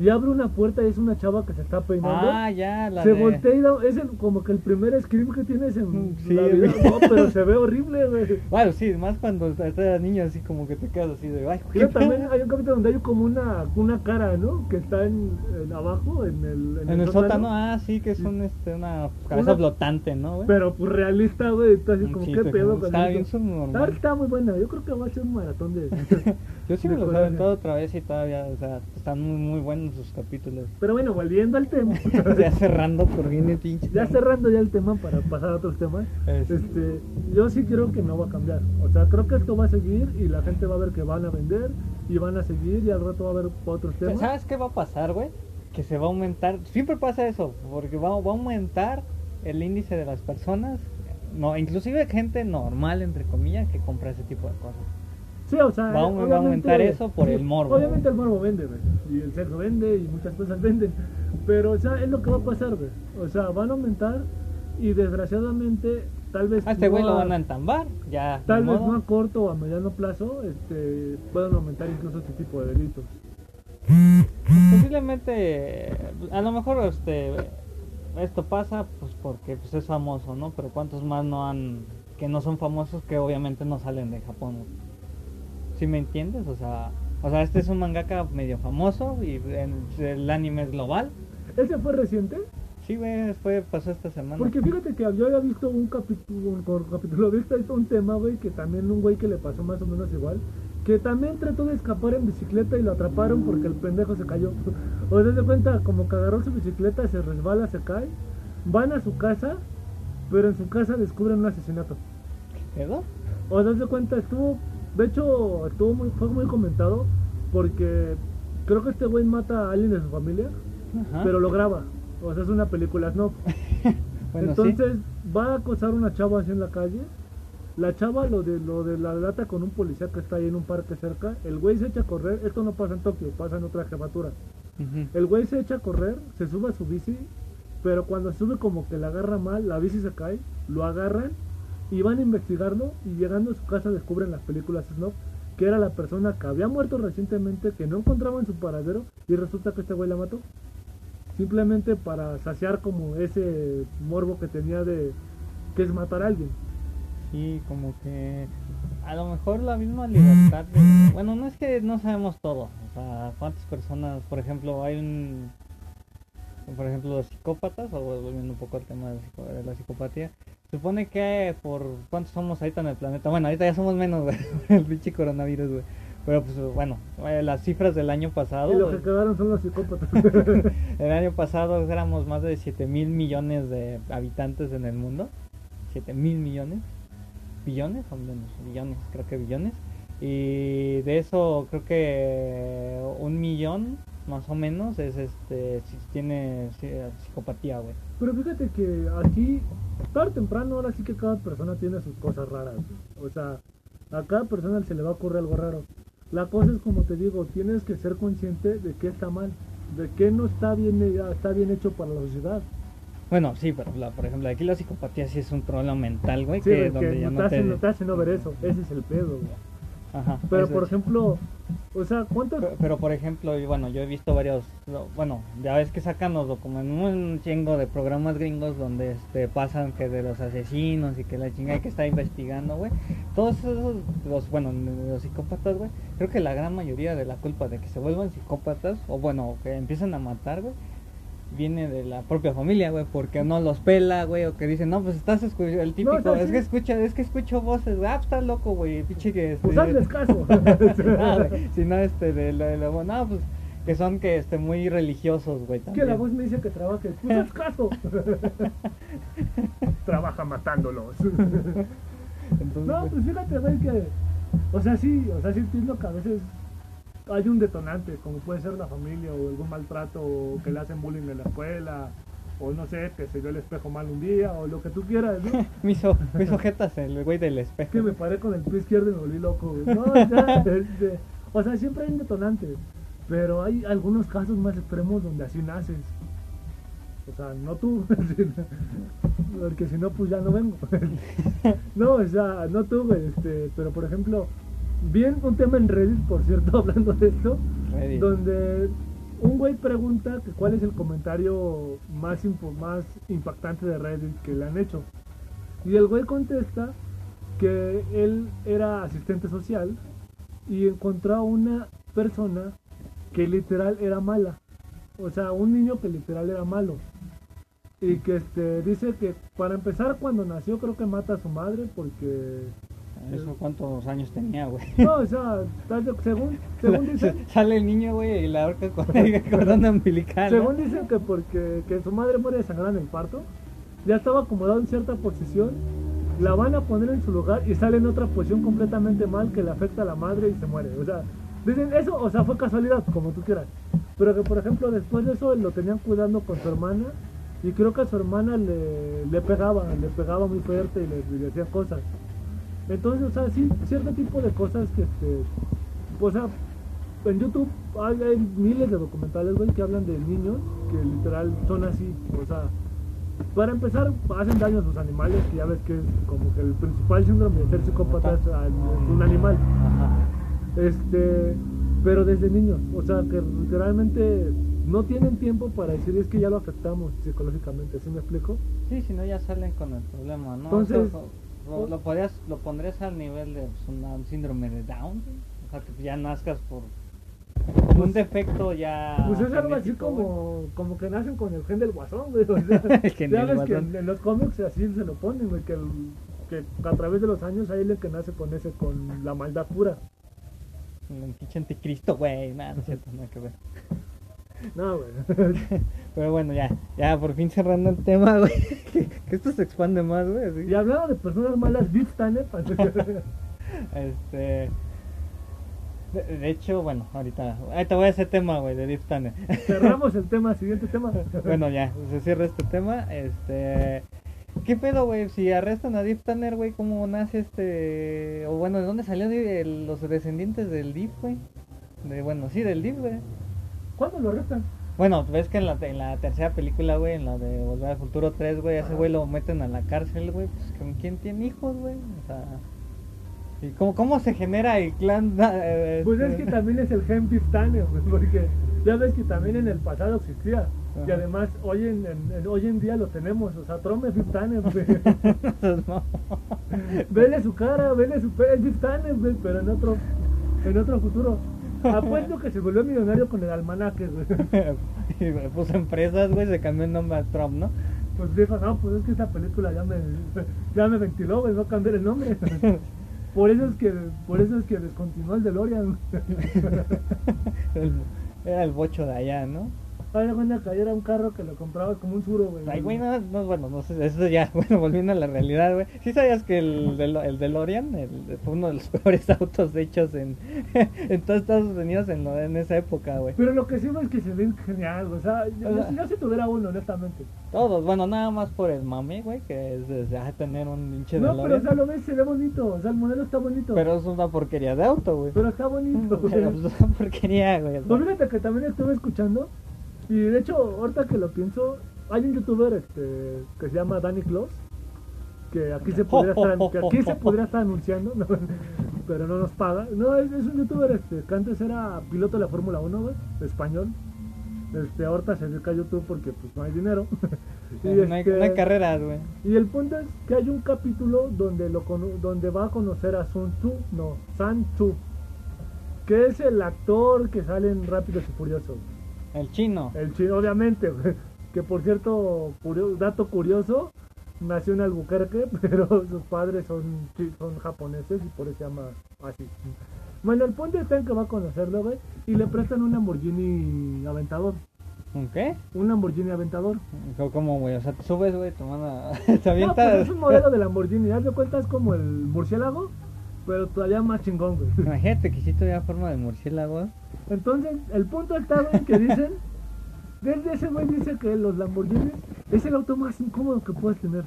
Y abre una puerta y es una chava que se está peinando. Ah, ya, la se de... voltea y da, es el- como que el primer scream que tienes en Sí, la vida. No, pero se ve horrible, güey. Bueno, sí, más cuando estás niño así como que te quedas así de... Ay, Pero también hay un capítulo donde hay como una, una cara, ¿no? Que está en, en abajo, en el, En el sótano, ah, sí, que es un, este, una cabeza Una- flotante, ¿no, güey? Pero pues realista, güey. Está así como, Sí, ¿qué pedo estaba eso? bien subnormal. Está, está muy buena. Yo creo que va a ser un maratón de. Yo sí me los he aventado otra vez y todavía, o sea, están muy, muy buenos sus capítulos. Pero bueno, volviendo al tema. ya cerrando por bien el pinche. ya cerrando ya el tema para pasar a otros temas. Este, yo sí creo que no va a cambiar. O sea, creo que esto va a seguir y la gente va a ver que van a vender y van a seguir y al rato va a haber otros temas. ¿Sabes qué va a pasar, güey? Que se va a aumentar, siempre pasa eso, porque va, va a aumentar el índice de las personas, no, inclusive gente normal, entre comillas, que compra ese tipo de cosas. Sí, o sea, Va a- va a obviamente- aumentar eso por el morbo. Obviamente el morbo vende, güey. Y el sexo vende y muchas cosas venden. Pero, o sea, es lo que va a pasar, güey. O sea, van a aumentar y desgraciadamente, tal vez. A este güey no lo van a entambar, ya. Tal vez modo. no a corto o a mediano plazo, este, puedan aumentar incluso este tipo de delitos. Posiblemente, a lo mejor este esto pasa pues porque pues es famoso, ¿no? Pero cuántos más no han que no son famosos que obviamente no salen de Japón. ¿Sí me entiendes? O sea, o sea, este es un mangaka medio famoso y en- el anime es global. ¿Ese fue reciente? Sí, güey, fue pasó esta semana. Porque fíjate que yo había visto un capítulo, un capítulo, había visto un tema, güey, que también un güey que le pasó más o menos igual, que también trató de escapar en bicicleta y lo atraparon porque el pendejo se cayó. O sea, se cuenta, como que agarró su bicicleta, se resbala, se cae, van a su casa, pero en su casa descubren un asesinato. ¿Qué pedo? O sea, se cuenta, estuvo, de hecho, estuvo muy, fue muy comentado porque creo que este güey mata a alguien de su familia, Ajá. pero lo graba. O sea, es una película snob. bueno, sí. Entonces va a acosar a una chava así en la calle. La chava lo de lo de la lata con un policía que está ahí en un parque cerca. El güey se echa a correr. Esto no pasa en Tokio, pasa en otra jefatura. Ujú. El güey se echa a correr, se sube a su bici, pero cuando sube como que la agarra mal, la bici se cae, lo agarran y van a investigarlo y llegando a su casa descubren las películas Snob que era la persona que había muerto recientemente, que no encontraban su paradero y resulta que este güey la mató. Simplemente para saciar como ese morbo que tenía de que es matar a alguien. Sí, como que a lo mejor la misma libertad. bueno, no es que no sabemos todo. O sea, cuántas personas, por ejemplo, hay un. Por ejemplo, los psicópatas, o volviendo un poco al tema de la psicopatía. Supone que por cuántos somos ahorita en el planeta. Bueno, ahorita ya somos menos, güey. El pinche coronavirus, güey. Pero pues bueno, eh, las cifras del año pasado. Y los güey, que quedaron son los psicópatas. el año pasado éramos más de 7 mil millones de habitantes en el mundo. 7 mil millones. Billones o menos, billones, creo que billones. Y de eso creo que un millón más o menos es este si tiene psicopatía, güey. Pero fíjate que aquí, tarde o temprano, ahora sí que cada persona tiene sus cosas raras. güey. O sea, a cada persona se le va a ocurrir algo raro. La cosa es como te digo, tienes que ser consciente de que está mal, de que no está bien, está bien hecho para la sociedad. Bueno, sí, pero la- por ejemplo, aquí la psicopatía sí es un problema mental, güey, Sí, que güey, donde que ya no te hacen, te... no te hacen no ver eso. Ese es el pedo, güey. Ajá, Pero por es. ejemplo, o sea, ¿cuántos? Pero, pero, por ejemplo, y bueno, yo he visto varios, no, bueno, ya ves que sacan los en un chingo de programas gringos donde este pasan que de los asesinos y que la chingada que está investigando, güey. Todos esos, los, bueno, los psicópatas, güey, creo que la gran mayoría de la culpa de que se vuelvan psicópatas, o bueno, que empiezan a matar, güey, viene de la propia familia, güey, porque no los pela, güey, o que dicen, no, pues estás escuchando, el típico, sea, es sí. que escucha, es que escucho voces, güey, ah, pues estás loco, güey, pinche que... este, Pues hazles caso. Ah, güey, si no, este, de la, de la- no, pues, que son que, este, muy religiosos, güey, que también. la voz me dice que trabaje. Pues haz caso. Trabaja matándolos. Entonces, No, pues fíjate, güey, que. O sea, sí, o sea, sí entiendo que a veces hay un detonante, como puede ser la familia o algún maltrato, o que le hacen bullying en la escuela, o no sé, que se vio el espejo mal un día, o lo que tú quieras, ¿no? me hizo jetas el güey del Es espejo. que me paré con el pie izquierdo y me volví loco. No, ya, este, o sea, siempre hay un detonante, pero hay algunos casos más extremos donde así naces. O sea, no tú, porque si no, pues ya no vengo. no, o sea, no tú, este, pero por ejemplo, vi en un tema en Reddit, por cierto, hablando de esto, Reddit. donde un güey pregunta que cuál es el comentario más, más impactante de Reddit que le han hecho. Y el güey contesta que él era asistente social y encontró a una persona que literal era mala. O sea, un niño que literal era malo. Y que este dice que para empezar cuando nació creo que mata a su madre porque... Eso cuántos años tenía, güey. No, o sea, de- según, según dicen... Sale el niño, güey, y la horca con el cordón umbilical. ¿no? Según dicen que porque que su madre muere desangrada en el parto, ya estaba acomodado en cierta posición, la van a poner en su lugar y sale en otra posición completamente mal que le afecta a la madre y se muere. O sea, dicen eso, o sea, fue casualidad, como tú quieras. Pero que por ejemplo después de eso lo tenían cuidando con su hermana y creo que a su hermana le, le pegaba, le pegaba muy fuerte y le, le hacía cosas. Entonces, o sea, sí, cierto tipo de cosas que, este, o sea, en YouTube hay, hay miles de documentales, güey, que hablan de niños que literal son así. O sea, para empezar, hacen daño a sus animales, que ya ves que es como que el principal síndrome de ser psicópata es un animal. Este, pero desde niños, o sea, que literalmente no tienen tiempo para decir es que ya lo afectamos psicológicamente, ¿sí me explico? Sí, si no ya salen con el problema, ¿no? Entonces- lo, lo podrías, lo pondrías al nivel de pues, un síndrome de Down, o sea, que ya nazcas por un defecto ya Pues es algo así como, como que nacen con el gen del guasón, güey. O sea, El ves que en, en los cómics así se lo ponen, güey, que, el- que a través de los años hay el que nace con ese, con la maldad pura. Un pinche anticristo, güey, nada, no es cierto, nada que ver. No, güey. Pero bueno, ya, ya por fin cerrando el tema, güey. Que, que esto se expande más, güey. así. y hablando de personas malas, Biff Tanner, Este. De, de hecho, bueno, ahorita. Ahorita voy a ese tema, güey, de Deep Tanner. cerramos el tema, siguiente tema. bueno, ya, se cierra este tema. Este. ¿Qué pedo, güey? Si arrestan a Deep Tanner, güey, ¿cómo nace este. O bueno, ¿de dónde salió de- los descendientes del Deep, güey? De, bueno, sí, del Deep, güey. ¿Cuándo lo arrestan? Bueno, ves que en la, en la tercera película, güey, en la de Volver al Futuro 3, güey, a ese güey lo meten a la cárcel, güey, pues ¿con quién tiene hijos, güey? O sea, ¿y cómo, cómo se genera el clan? eh, Pues es este? que también es el gen Biff Tanner, güey, porque ya ves que también en el pasado existía. Y además hoy en, en- en- hoy en día lo tenemos, o sea, Trump es Biff Tanner, güey. No. Vele su cara, vele su es Biff Tanner, güey, pero en otro, en otro futuro. Apuesto que se volvió millonario con el almanaque, güey. y me puso empresas, güey, se cambió el nombre a Trump, ¿no? Pues dijo, no, pues es que esta película ya me, ya me ventiló, güey, a cambiar el nombre. Por eso es que, por eso es que descontinuó el DeLorean. El- era el bocho de allá, ¿no? De cuenta que era un carro que lo comprabas como un suro, güey. Ay, güey, no, no, bueno, no sé, eso ya, bueno, volviendo a la realidad, güey. ¿Sí sabías que el, del, el DeLorean el, fue uno de los peores autos hechos en, en todos Estados Unidos en, en esa época, güey? Pero lo que sí es que se ve genial, güey. O sea, yo, yo- yo si tuviera uno, honestamente. Todos, bueno, nada más por el mame, güey, que es de ya tener un pinche No, pero o DeLorean. sea, lo ves, se ve bonito. O sea, el modelo está bonito. Pero es una porquería de auto, güey. Pero está bonito, güey. Pero es una porquería, güey. o sea. Pues que también estuve escuchando. Y de hecho, ahorita que lo pienso, hay un youtuber este, que se llama Danny Claus, que aquí se podría estar, que aquí se podría estar anunciando, ¿no? pero no nos paga. No, es, es un youtuber este, que antes era piloto de la Fórmula 1, güey, español. Este, ahorita se dedica a YouTube porque pues no hay dinero. Y, no, hay, este, no hay carreras, güey. y el punto es que hay un capítulo donde lo donde va a conocer a Sun Tzu, no, San Tzu, que es el actor que sale en Rápidos y Furiosos. El chino. El chino, obviamente, que por cierto, curio- dato curioso, nació en Albuquerque, pero sus padres son, son japoneses y por eso se llama así. Bueno, el punto está en que va a conocerlo, güey, y le prestan un Lamborghini Aventador. ¿Un qué? Un Lamborghini Aventador. ¿Cómo, güey? O sea, te subes, güey, te manda... te No, pues avientas... es un modelo de Lamborghini, haz de cuenta es como el murciélago, pero todavía más chingón, güey. Imagínate que si tuviera forma de murciélago. Entonces, el punto está, güey, que dicen, desde ese güey dice que los Lamborghinis es el auto más incómodo que puedes tener.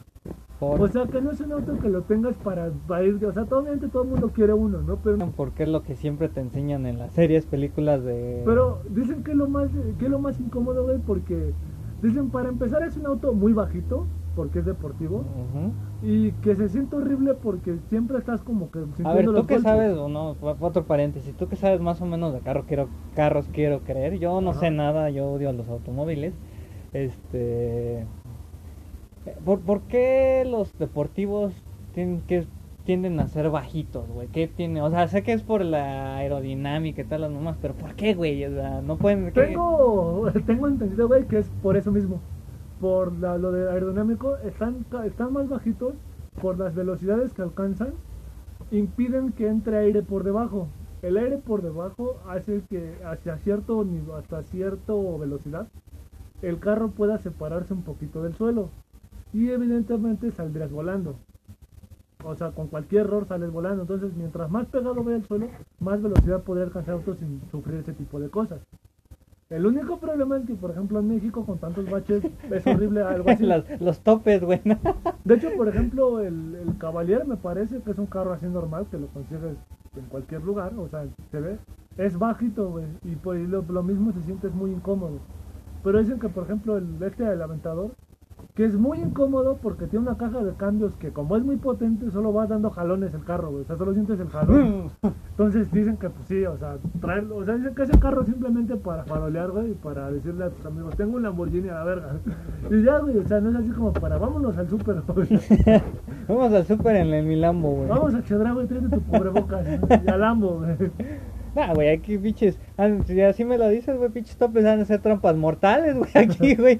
Por... O sea, que no es un auto que lo tengas para, para ir, o sea, obviamente todo el mundo quiere uno, ¿no? Pero, Porque es lo que siempre te enseñan en las series, películas de... pero dicen que es lo más, que es lo más incómodo, güey, porque dicen, para empezar es un auto muy bajito, porque es deportivo, Ujú. Y que se siente horrible porque siempre estás como que A ver, tú que sabes, o no, otro paréntesis, tú que sabes más o menos de carro, quiero, carros quiero creer, yo no Ajá. sé nada, yo odio a los automóviles, este... ¿Por, por qué los deportivos tienen que tienden a ser bajitos, güey? ¿Qué tiene? O sea, sé que es por la aerodinámica y tal las nomás, pero ¿por qué, güey? O sea, no pueden... Tengo, tengo entendido, güey, que es por eso mismo. Por lo de aerodinámico, están, están más bajitos por las velocidades que alcanzan, impiden que entre aire por debajo. El aire por debajo hace que hacia cierto hasta cierta velocidad, el carro pueda separarse un poquito del suelo. Y evidentemente saldrías volando. O sea, con cualquier error sales volando. Entonces, mientras más pegado vea el suelo, más velocidad podría alcanzar auto sin sufrir ese tipo de cosas. El único problema es que, por ejemplo, en México, con tantos baches, es horrible algo así. los, los topes, güey. De hecho, por ejemplo, el, el Cavalier me parece que es un carro así normal, que lo consigues en cualquier lugar, o sea, se ve. Es bajito, güey, y por y lo, lo mismo se siente muy incómodo. Pero dicen que, por ejemplo, el este del Aventador, que es muy incómodo porque tiene una caja de cambios que como es muy potente, solo va dando jalones el carro, güey. O sea, solo sientes el jalón. Entonces dicen que pues sí, o sea, traer, o sea, dicen que ese carro simplemente para farolear, güey, y para decirle a tus amigos, tengo un Lamborghini a la verga. Y ya, güey, o sea, no es así como para, vámonos al súper, güey. Vamos al súper en el Milambo, güey. Vamos a Chedra, güey, tráete tu cubrebocas y al Lambo, güey. Nah, güey, aquí pinches, ah, si así me lo dices, güey, pinches topes van a ser trampas mortales, güey, aquí, güey.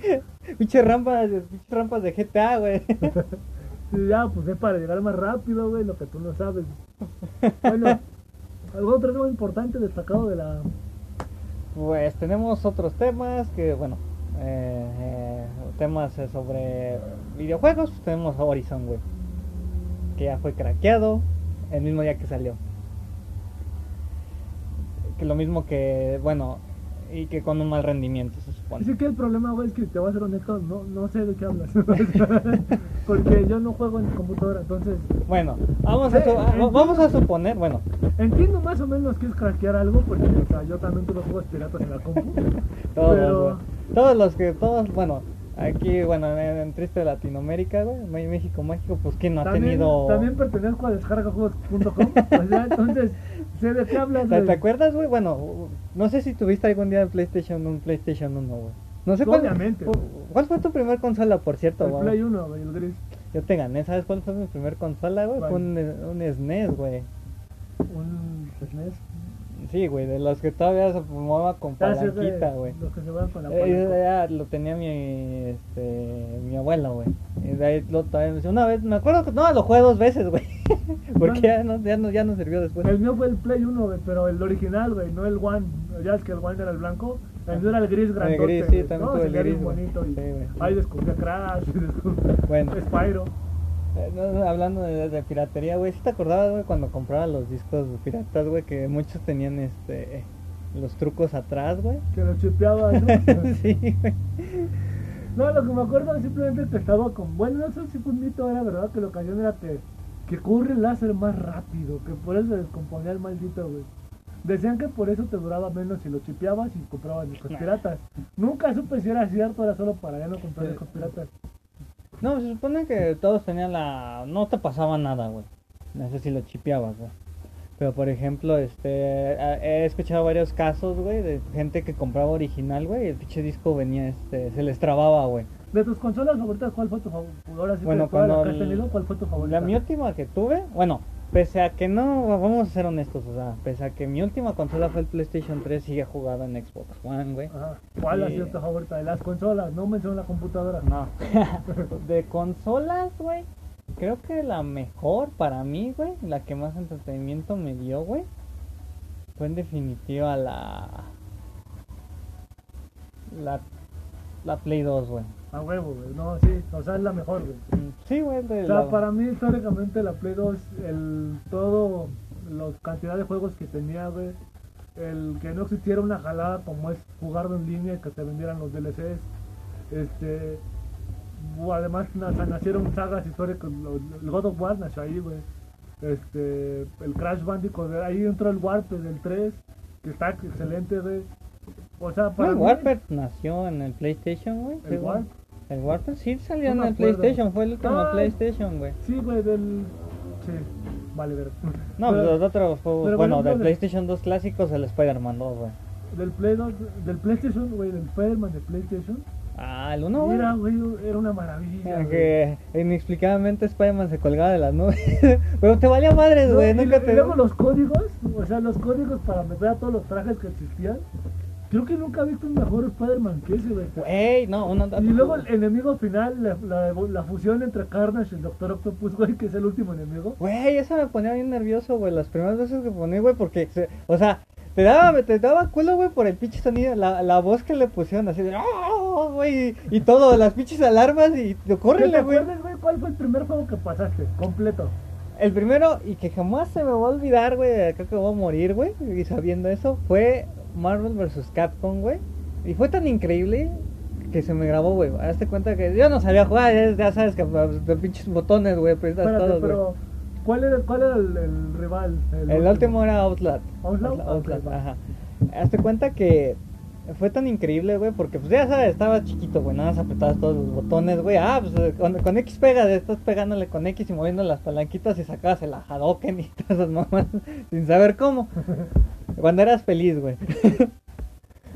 Pinches rampas, pinches rampas de GTA, güey. Ya, pues es para llegar más rápido, güey, lo que tú no sabes. Bueno, algo otro tema importante destacado de la... Pues tenemos otros temas que, bueno, eh, eh, temas eh, sobre videojuegos, tenemos Horizon, güey. Que ya fue craqueado el mismo día que salió. Que lo mismo que, bueno, y que con un mal rendimiento, se supone. Así que el problema, güey, es que te voy a ser honesto, no, no sé de qué hablas. Porque yo no juego en computadora, entonces... Bueno, vamos a, su- Eh, a- vamos a suponer, bueno, Entiendo más o menos que es craquear algo, porque, o sea, yo también tuve juegos piratas en la compu. todos, pero... güey. todos los que, todos, bueno, aquí, bueno, en, en triste Latinoamérica, güey, México, México, pues quién no ha tenido... también pertenezco a descargajuegos.com, o sea, entonces sé de qué hablas, ¿Te, güey. te acuerdas, güey? Bueno, no sé si tuviste algún día el PlayStation 1, PlayStation 1, güey. No sé cuál, Obviamente. cu- ¿Cuál fue tu primer consola, por cierto, El güey? Play 1, güey, el gris. Yo te gané, ¿sabes cuál fue mi primer consola, güey? Fue ¿Cuál? un, un SNES, güey. Un SNES. Sí, güey, de los que todavía se fumaba con Ah, palanquita, güey. Los que se van con la Eh, palanca. ya lo tenía mi, este, mi abuelo, güey. Y de ahí lo todavía- una vez, me acuerdo que no, lo jugué dos veces, güey. Porque ya no, ya no, ya no sirvió después. El mío fue el Play 1, güey, pero el original, güey, no el One. Ya es que el One era el blanco. El mío era el gris grandote. gris, sí, güey. también no, tuve el gris, bien bonito. Y Sí, güey. ahí descubrí a Crash, descubrí Bueno. Spyro. Eh, no, hablando de, de piratería, güey, ¿sí te acordabas, güey, cuando compraba los discos piratas, güey, que muchos tenían, este, los trucos atrás, güey? Que lo chipeaba, ¿no? sí, güey. No, lo que me acuerdo es simplemente que estaba con. Bueno, no sé si fue un mito, era verdad que lo que hacían era que, que corre el láser más rápido, que por eso se descomponía el maldito, güey. Decían que por eso te duraba menos si lo chipeabas y comprabas discos piratas. Nunca supe si era cierto, era solo para ya no comprar discos piratas. No, se supone que todos tenían la... No te pasaba nada, güey. No sé si lo chipeabas, güey. Pero por ejemplo, este... He escuchado varios casos, güey, de gente que compraba original, güey, y el pinche disco venía, este... Se les trababa, güey. De tus consolas favoritas, ¿cuál fue tu favorita? Sí, Bueno, cuando el- tenido, ¿cuál fue tu favorita? La mi última que tuve, bueno, pese a que no, vamos a ser honestos, o sea, pese a que mi última consola fue el PlayStation 3, sí he jugado en Xbox One, güey. Ajá. ¿Cuál ha Y- sido tu favorita? De las consolas, no menciono la computadora. No. de consolas, güey. Creo que la mejor para mí, güey, la que más entretenimiento me dio, güey, fue en definitiva la. La. La Play 2, güey. A huevo, güey. No, sí, o sea, es la mejor, güey. Mm, Sí, güey, de O sea, la- para mí históricamente la Play 2, el todo, la cantidad de juegos que tenía, güey, el que no existiera una jalada como es jugarlo en línea y que te vendieran los DLCs, este, además na- nacieron sagas históricas, el God of War nació ahí, güey, este, el Crash Bandicoot, ahí entró el Warped del 3, que está excelente, güey, o sea, No, para el mí, nació en el PlayStation, güey. ¿El. Warp? El sí salió No en el acuerdo. PlayStation, fue el último Ah. PlayStation, güey. sí, güey, del, sí, vale, ver. No, Pero- los otros juegos, pero, bueno, del PlayStation 2 clásicos, el Spider-Man 2, güey. Del Play 2, del PlayStation, güey, del Spider-Man de PlayStation. Ah, el 1, güey. Mira, güey, era una maravilla. Que inexplicablemente Spider-Man se colgaba de las nubes. Pero te valía madres, No, güey. y, nunca y te. luego los códigos, o sea, los códigos para meter a todos los trajes que existían. Creo que nunca he visto un mejor Spider-Man que ese, güey. Güey, no, uno. Y luego el enemigo final, la, la, la fusión entre Carnage y el Doctor Octopus, güey, que es el último enemigo. Güey, eso me ponía bien nervioso, güey. Las primeras veces que ponía, güey, porque. se- o sea, te daba, te daba culo, güey, por el pinche sonido. La, la voz que le pusieron así de. ¡Oh! güey! Y todo, las pinches alarmas y. ¿Qué ¡Córrele, ¿Te güey! acuerdas, güey, cuál fue el primer juego que pasaste? Completo. El primero, y que jamás se me va a olvidar, güey, creo que voy a morir, güey, y sabiendo eso, fue Marvel vs. Capcom, güey. Y fue tan increíble que se me grabó, güey. Hazte cuenta que yo no sabía jugar, ya, sabes que pues, de pinches botones, güey, aprietas Espérate, pero ¿cuál era, cuál era el, el rival? El último era Outlast. ¿Outlast? Ajá. Hazte cuenta que fue tan increíble, güey, porque pues ya sabes, estaba chiquito, güey, nada más apretabas todos los botones, güey. Ah, pues eh, con, con X pega, estás pegándole con X y moviendo las palanquitas y sacabas el Hadoken y todas esas mamás sin saber cómo. Cuando eras feliz, güey.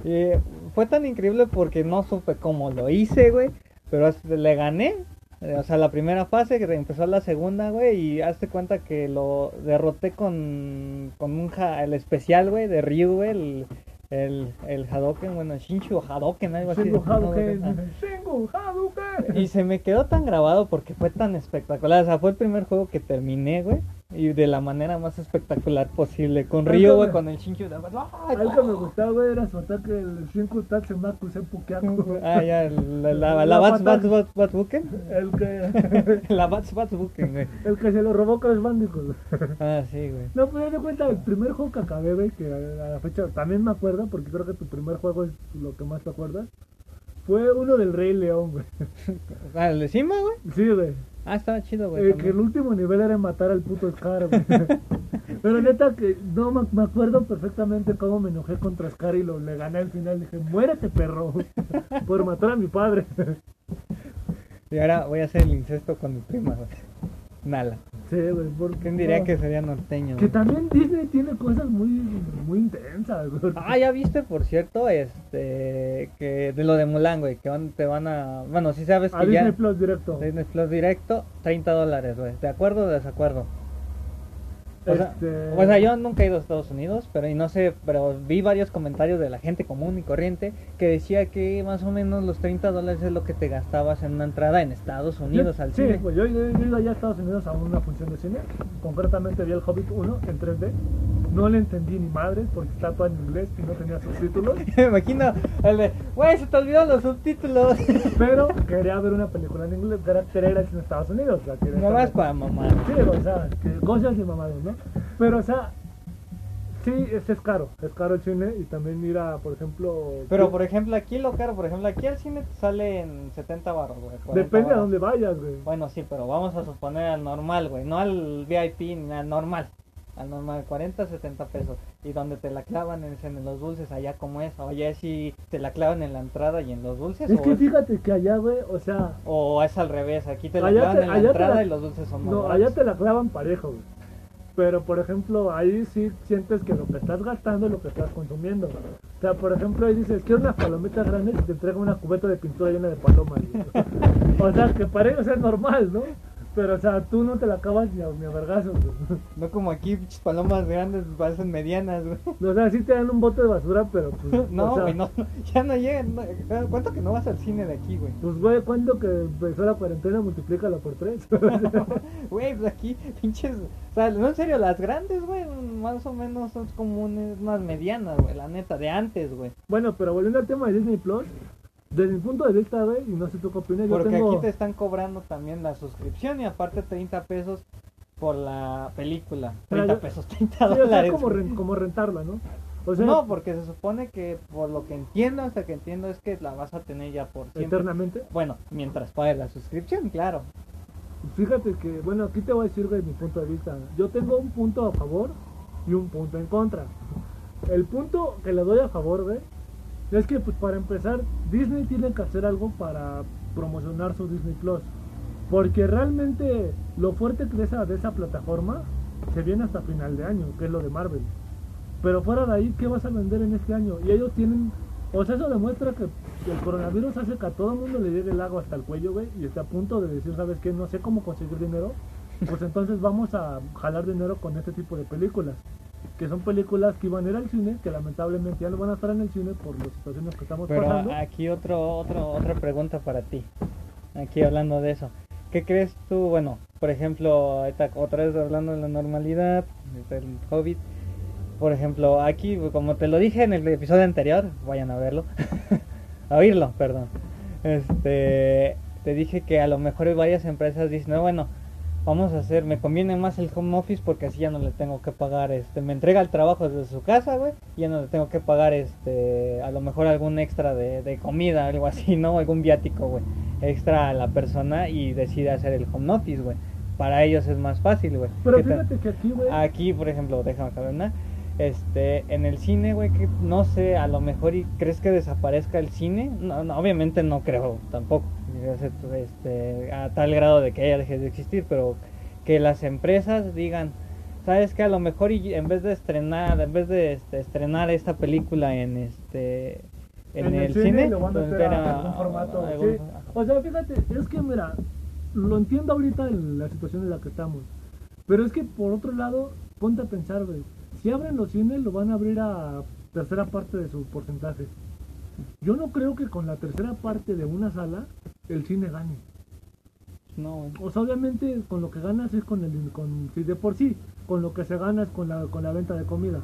y fue tan increíble porque no supe cómo lo hice, güey, pero le gané. Eh, O sea, la primera fase, que empezó la segunda, güey, y hazte cuenta que lo derroté con, con un ja- el especial, güey, de Ryu, güey, el, el, el Hadoken, bueno, Shinshu Hadoken, algo así. No. Y se me quedó tan grabado porque fue tan espectacular. O sea, fue el primer juego que terminé, güey. Y de la manera más espectacular posible. Con cabrón. güey, con el ¡Ay, Algo que me gustaba, güey, era su ataque, el Shinku Tatsemaku Seppukeaku. Ah, ya, la, la, Bats Bats Bats Bats Buken. El que, La Bats Bats Buken, güey. el que se lo robó Crash Bandicoot. Ah, sí, güey. No, pero de cuenta, el primer juego que acabé, güey, que a la fecha también me acuerdo, porque creo que tu primer juego es lo que más te acuerdas, fue uno del Rey León, güey. Ah, ¿el de Simba, güey? Sí, güey. Ah, estaba chido, güey. Eh, que el último nivel era matar al puto Scar, güey. Pero neta que no me, me acuerdo perfectamente cómo me enojé contra Scar y lo le gané al final. Dije, muérete, perro, por matar a mi padre. Y ahora voy a hacer el incesto con mi prima, güey. Nala. Sí, güey. porque- ¿Quién diría que sería norteño? Que güey? también Disney tiene cosas muy, muy intensas, güey. Ah, ya viste, por cierto, este, que de lo de Mulan, güey, que van, te van a, bueno, si sabes A que Disney ya, Plus directo. Disney Plus directo, 30 dólares, güey, ¿de acuerdo o desacuerdo? O sea, Este- o sea, yo nunca he ido a Estados Unidos, pero y no sé, pero vi varios comentarios de la gente común y corriente que decía que más o menos los 30 dólares es lo que te gastabas en una entrada en Estados Unidos Yo- al sí, cine. pues yo, yo, yo he ido allá a Estados Unidos a una función de cine. Concretamente vi el Hobbit 1 en 3D. No le entendí ni madres porque está todo en inglés y no tenía subtítulos. Me imagino, el de, güey, se te olvidaron los subtítulos. Pero quería ver una película en inglés. Era en Estados Unidos. O sea, quería No vas estar- para mamá. Sí, o sea, que cosas y mamadas, ¿no? Pero, o sea, sí, es, es caro. Es caro el cine y también ir a, por ejemplo. Pero sí, por ejemplo aquí lo caro, por ejemplo aquí el cine te sale en 70 baros, güey. 40 Depende a dónde vayas, güey. Bueno, sí, pero vamos a suponer al normal, güey, no al VIP ni al normal. al normal 40, 70 pesos. Y donde te la clavan es en los dulces, allá como es, o allá si te la clavan en la entrada y en los dulces. Es o, que es, fíjate que allá, güey, o sea, o es al revés, aquí te la clavan te- en la entrada la- y los dulces son más no, baratos. allá te la clavan parejo, güey. Pero, por ejemplo, ahí sí sientes que lo que estás gastando es lo que estás consumiendo. O sea, por ejemplo, ahí dices, quiero unas palomitas grandes y te entregan una cubeta de pintura llena de palomas. o sea, que para ellos es normal, ¿no? Pero, o sea, tú no te la acabas ni a, ni a vergazos, güey. No como aquí, pinches palomas grandes parecen medianas, güey. O sea, sí te dan un bote de basura, pero pues. No, o sea, güey, no, no, ya no llegan. no, ¿Cuánto que no vas al cine de aquí, güey? Pues, güey, ¿cuánto que empezó la cuarentena? Multiplícalo por tres. Güey, pues aquí, pinches. O sea, no, en serio, las grandes, güey, más o menos son comunes, más medianas, güey, la neta, de antes, güey. bueno, pero volviendo al tema de Disney Plus, desde mi punto de vista, güey, y no sé tú qué opinas, yo Porque tengo. aquí te están cobrando también la suscripción y aparte 30 pesos por la película. Pero 30 yo- pesos, 30 Sí, o sea, dólares. como, como rentarla, ¿no? O sea, no, porque se supone que por lo que entiendo, hasta que entiendo es que la vas a tener ya por siempre. eternamente. Bueno, mientras pagues la suscripción, claro. Fíjate que, bueno, aquí te voy a decir, güey, mi punto de vista. Yo tengo un punto a favor y un punto en contra. El punto que le doy a favor, güey, es que, pues, para empezar, Disney tiene que hacer algo para promocionar su Disney Plus. Porque realmente lo fuerte de esa, esa plataforma se viene hasta final de año, que es lo de Marvel. Pero fuera de ahí, ¿qué vas a vender en este año? Y ellos tienen... O sea, eso demuestra que el coronavirus hace que a todo el mundo le llegue el agua hasta el cuello, güey, y está a punto de decir, ¿sabes qué? No sé cómo conseguir dinero. Pues entonces vamos a jalar dinero con este tipo de películas. Que son películas que iban a ir al cine, que lamentablemente ya no van a estar en el cine por las situaciones que estamos Pero pasando. aquí otro, otro, otra pregunta para ti. Aquí hablando de eso. ¿Qué crees tú? Bueno, por ejemplo, otra vez hablando de la normalidad, del COVID. Por ejemplo, aquí, como te lo dije en el episodio anterior, vayan a verlo. a oírlo, perdón. Este, te dije que a lo mejor varias empresas dicen, "No, bueno, vamos a hacer, me conviene más el home office porque así ya no le tengo que pagar, este, me entrega el trabajo desde su casa, güey, y ya no le tengo que pagar, este, a lo mejor algún extra de, de comida, algo así, ¿no? Algún viático, güey, extra a la persona y decide hacer el home office, güey. Para ellos es más fácil, güey. Pero fíjate que aquí, güey, Aquí, por ejemplo, déjame acabar una. Este, en el cine, güey, que no sé, a lo mejor y crees que desaparezca el cine. No, no, obviamente no creo tampoco. Este, a tal grado de que ella deje de existir, pero que las empresas digan, sabes que a lo mejor en vez de estrenar, en vez de este, estrenar esta película en este en, el, cine, lo van a meter a meter a- algún formato. algún- sí. O sea, fíjate, es que mira, lo entiendo ahorita en la situación en la que estamos. Pero es que por otro lado, ponte a pensar, güey. Si abren los cines, lo van a abrir a tercera parte de su porcentaje. Yo no creo que con la tercera parte de una sala el cine gane. no. O sea, obviamente con lo que ganas es con el con si de por sí, con lo que se gana es con la con la venta de comida,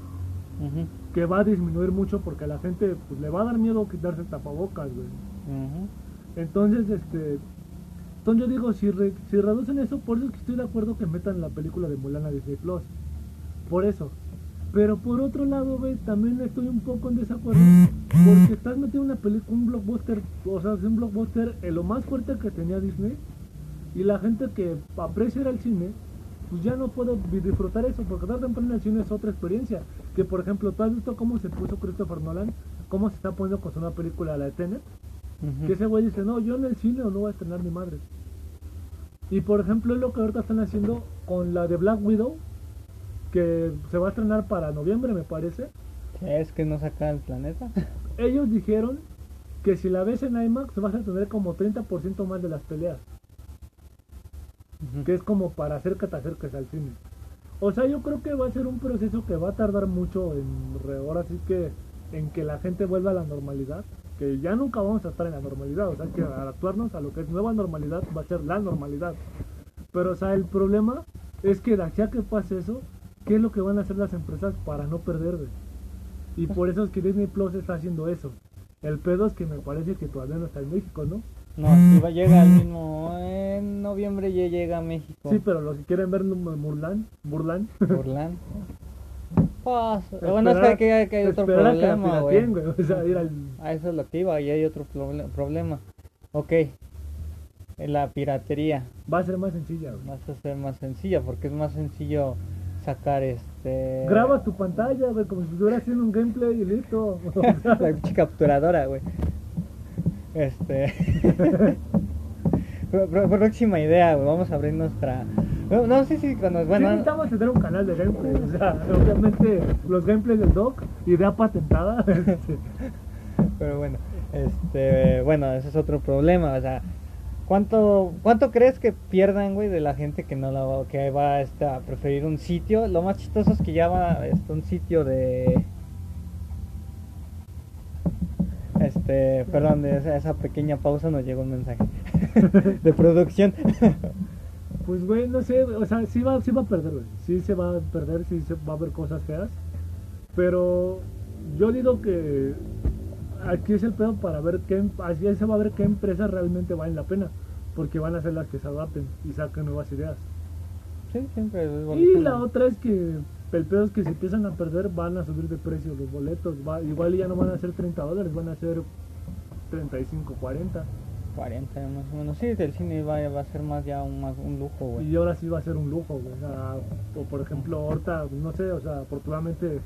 que va a disminuir mucho porque a la gente pues, le va a dar miedo quitarse el tapabocas, güey. Entonces, este. Entonces yo digo, si, re- si reducen eso, por eso es que estoy de acuerdo que metan la película de Mulan a Disney Plus. Por eso. Pero por otro lado, güey, también estoy un poco en desacuerdo. Porque estás metiendo una película, un blockbuster, o sea, es un blockbuster en lo más fuerte que tenía Disney. Y la gente que aprecia al cine, pues ya no puede vi- disfrutar eso, porque estar temprano en el cine es otra experiencia. Que por ejemplo, ¿tú has visto cómo se puso Christopher Nolan? ¿Cómo se está poniendo con su nueva película, la de Tenet? Ujú. Que ese güey dice, no, yo en el cine o no voy a estrenar mi madre. Y por ejemplo es lo que ahorita están haciendo con la de Black Widow, que se va a estrenar para noviembre me parece. ¿Es que no saca el planeta? Ellos dijeron que si la ves en IMAX vas a tener como 30% más de las peleas, que es como para hacer que te acerques al cine. O sea, yo creo que va a ser un proceso que va a tardar mucho en, ahora sí que, en que la gente vuelva a la normalidad, que ya nunca vamos a estar en la normalidad, o sea, que adaptarnos a lo que es nueva normalidad va a ser la normalidad. Pero, o sea, el problema es que de aquí a que pase eso, ¿qué es lo que van a hacer las empresas para no perder? güey? Y por eso es que Disney Plus está haciendo eso. El pedo es que me parece que todavía no está en México, ¿no? No, sí va, llega al mismo. En noviembre ya llega a México. Sí, pero los que quieren ver Murlan, Burlan, Burlán. Pues, bueno, es que hay, que hay otro a problema, güey. pirateen, güey. O sea, ir al... A eso es lo que iba, y hay otro proble- problema. Ok, la piratería Va a ser más sencilla, güey. vas a ser más sencilla, porque es más sencillo sacar este. Grabas tu pantalla, güey, como si estuvieras haciendo un gameplay y listo. La pinche capturadora, güey. Este. Próxima idea, güey. Vamos a abrir nuestra. No, no sé si cuando. sí Bueno, necesitamos tener un canal de gameplay. O sea, obviamente los gameplays del doc, idea patentada. pero bueno. Este. Bueno, ese es otro problema. O sea, ¿cuánto, cuánto crees que pierdan, güey, de la gente que no la va, que va este, a preferir un sitio? Lo más chistoso es que ya va este, un sitio de. Este, perdón, de esa, esa pequeña pausa nos llegó un mensaje de producción. Pues, güey, no sé, o sea, sí va, sí va a perder, güey. Sí se va a perder, sí se va a ver cosas feas. Pero yo digo que aquí es el pedo para ver qué, así se va a ver qué empresas realmente valen la pena. Porque van a ser las que se adapten y saquen nuevas ideas. sí, siempre es Y la otra es que el pedo es que si empiezan a perder van a subir de precio los boletos. Va, igual ya no van a ser 30 dólares, van a ser 35, 40. 40 más o menos. Sí, el cine va, va a ser más ya un, más un lujo, güey. Y ahora sí va a ser un lujo, güey. O, sea, o por ejemplo, ahorita, no sé, o sea, afortunadamente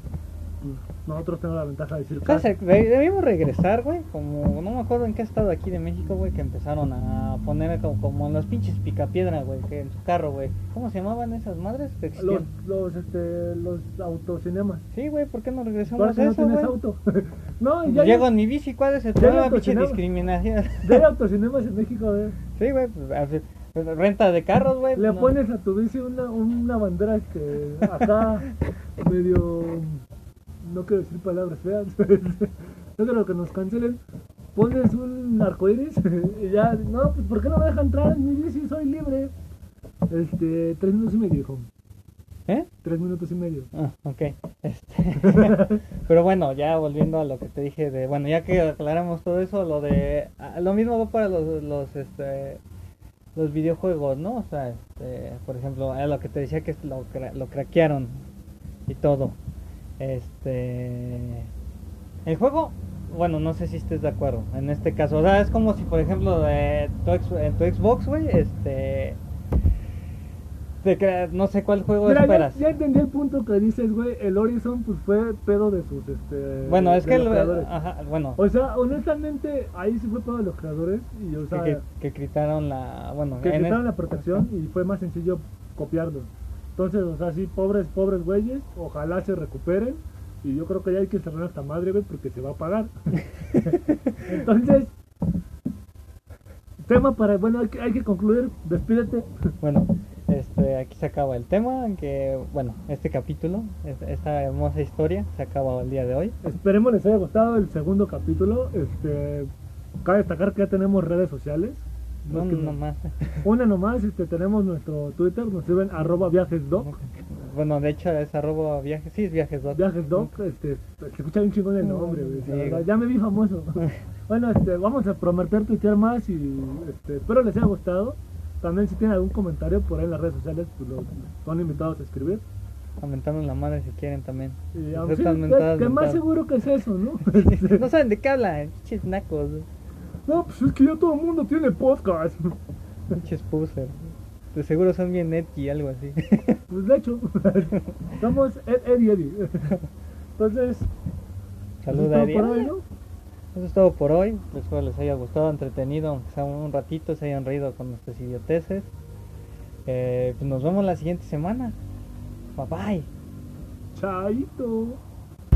nosotros tenemos la ventaja de decir. De- Debimos regresar, güey, como, no me acuerdo en qué estado aquí de México, güey, que empezaron a poner como, como los pinches picapiedra, güey, que en su carro, güey. ¿Cómo se llamaban esas madres que Los, los, este, los autocinemas. Sí, güey, ¿por qué no regresamos a no eso, tienes güey? auto. no, ya hay, Llego en mi bici, ¿cuál es el problema, pinche discriminación? ya hay autocinemas en México, güey. sí, güey, pues, pues, renta de carros, güey. Le no. pones a tu bici una, una bandera que acá medio no quiero decir palabras feas no quiero que nos cancelen pones un arcoíris y ya no pues por qué no me dejan entrar en mi bici soy libre este tres minutos y medio hijo ¿Eh? tres minutos y medio Ah, ok. Este, Pero bueno, ya volviendo a lo que te dije de, bueno, ya que aclaramos todo eso, lo de, ah, lo mismo va para los, los, este, los videojuegos, ¿no? O sea, este, por ejemplo, a lo que te decía que lo, cra- lo craquearon y todo. Este, el juego, bueno, no sé si estés de acuerdo en este caso. O sea, es como si, por ejemplo, de tu, ex- en tu Xbox, güey, este, te no sé cuál juego Mira, esperas. ya entendí el punto que dices güey el Horizon pues fue pedo de sus este Bueno, es que los el- ajá, bueno, o sea honestamente ahí sí fue pedo de los creadores y o sea que, que quitaron la, bueno, que el- la protección y fue más sencillo copiarlo. Entonces, o sea, sí, pobres, pobres güeyes, ojalá se recuperen. Y yo creo que ya hay que cerrar esta madre, güey, porque se va a pagar. Entonces, tema para, bueno, hay que, hay que concluir, despídete. bueno, este, aquí se acaba el tema, que, bueno, este capítulo, es- esta hermosa historia se acaba el día de hoy. Esperemos les haya gustado el segundo capítulo. Este, cabe destacar que ya tenemos redes sociales. No, es que no más. Una nomás, este, tenemos nuestro Twitter, nos sirven arroba viajesdoc. Bueno, de hecho es arroba viajes, sí es viajes doc. Viajes Doc, este, se escucha bien chingón el nombre, güey, Sí, verdad, ya me vi famoso. bueno, este, vamos a prometer tuitear más y este, espero les haya gustado. También si tienen algún comentario por ahí en las redes sociales, pues los, son invitados a escribir. Aumentando la madre si quieren también. Aunque sí, que, que más seguro que es eso, ¿no? no saben de qué hablan, pinches nacos, no, pues es que ya todo el mundo tiene podcast. pinches pusers. De seguro son bien netky, algo así. pues de hecho, somos Ed, Ed y Eddie. Entonces, Saluda eso es todo por Eddie. hoy, ¿no? Eso es todo por hoy. Espero les haya gustado, entretenido, aunque sea un ratito, se hayan reído con nuestras idioteces. Eh, pues nos vemos la siguiente semana. Bye bye. Chaito.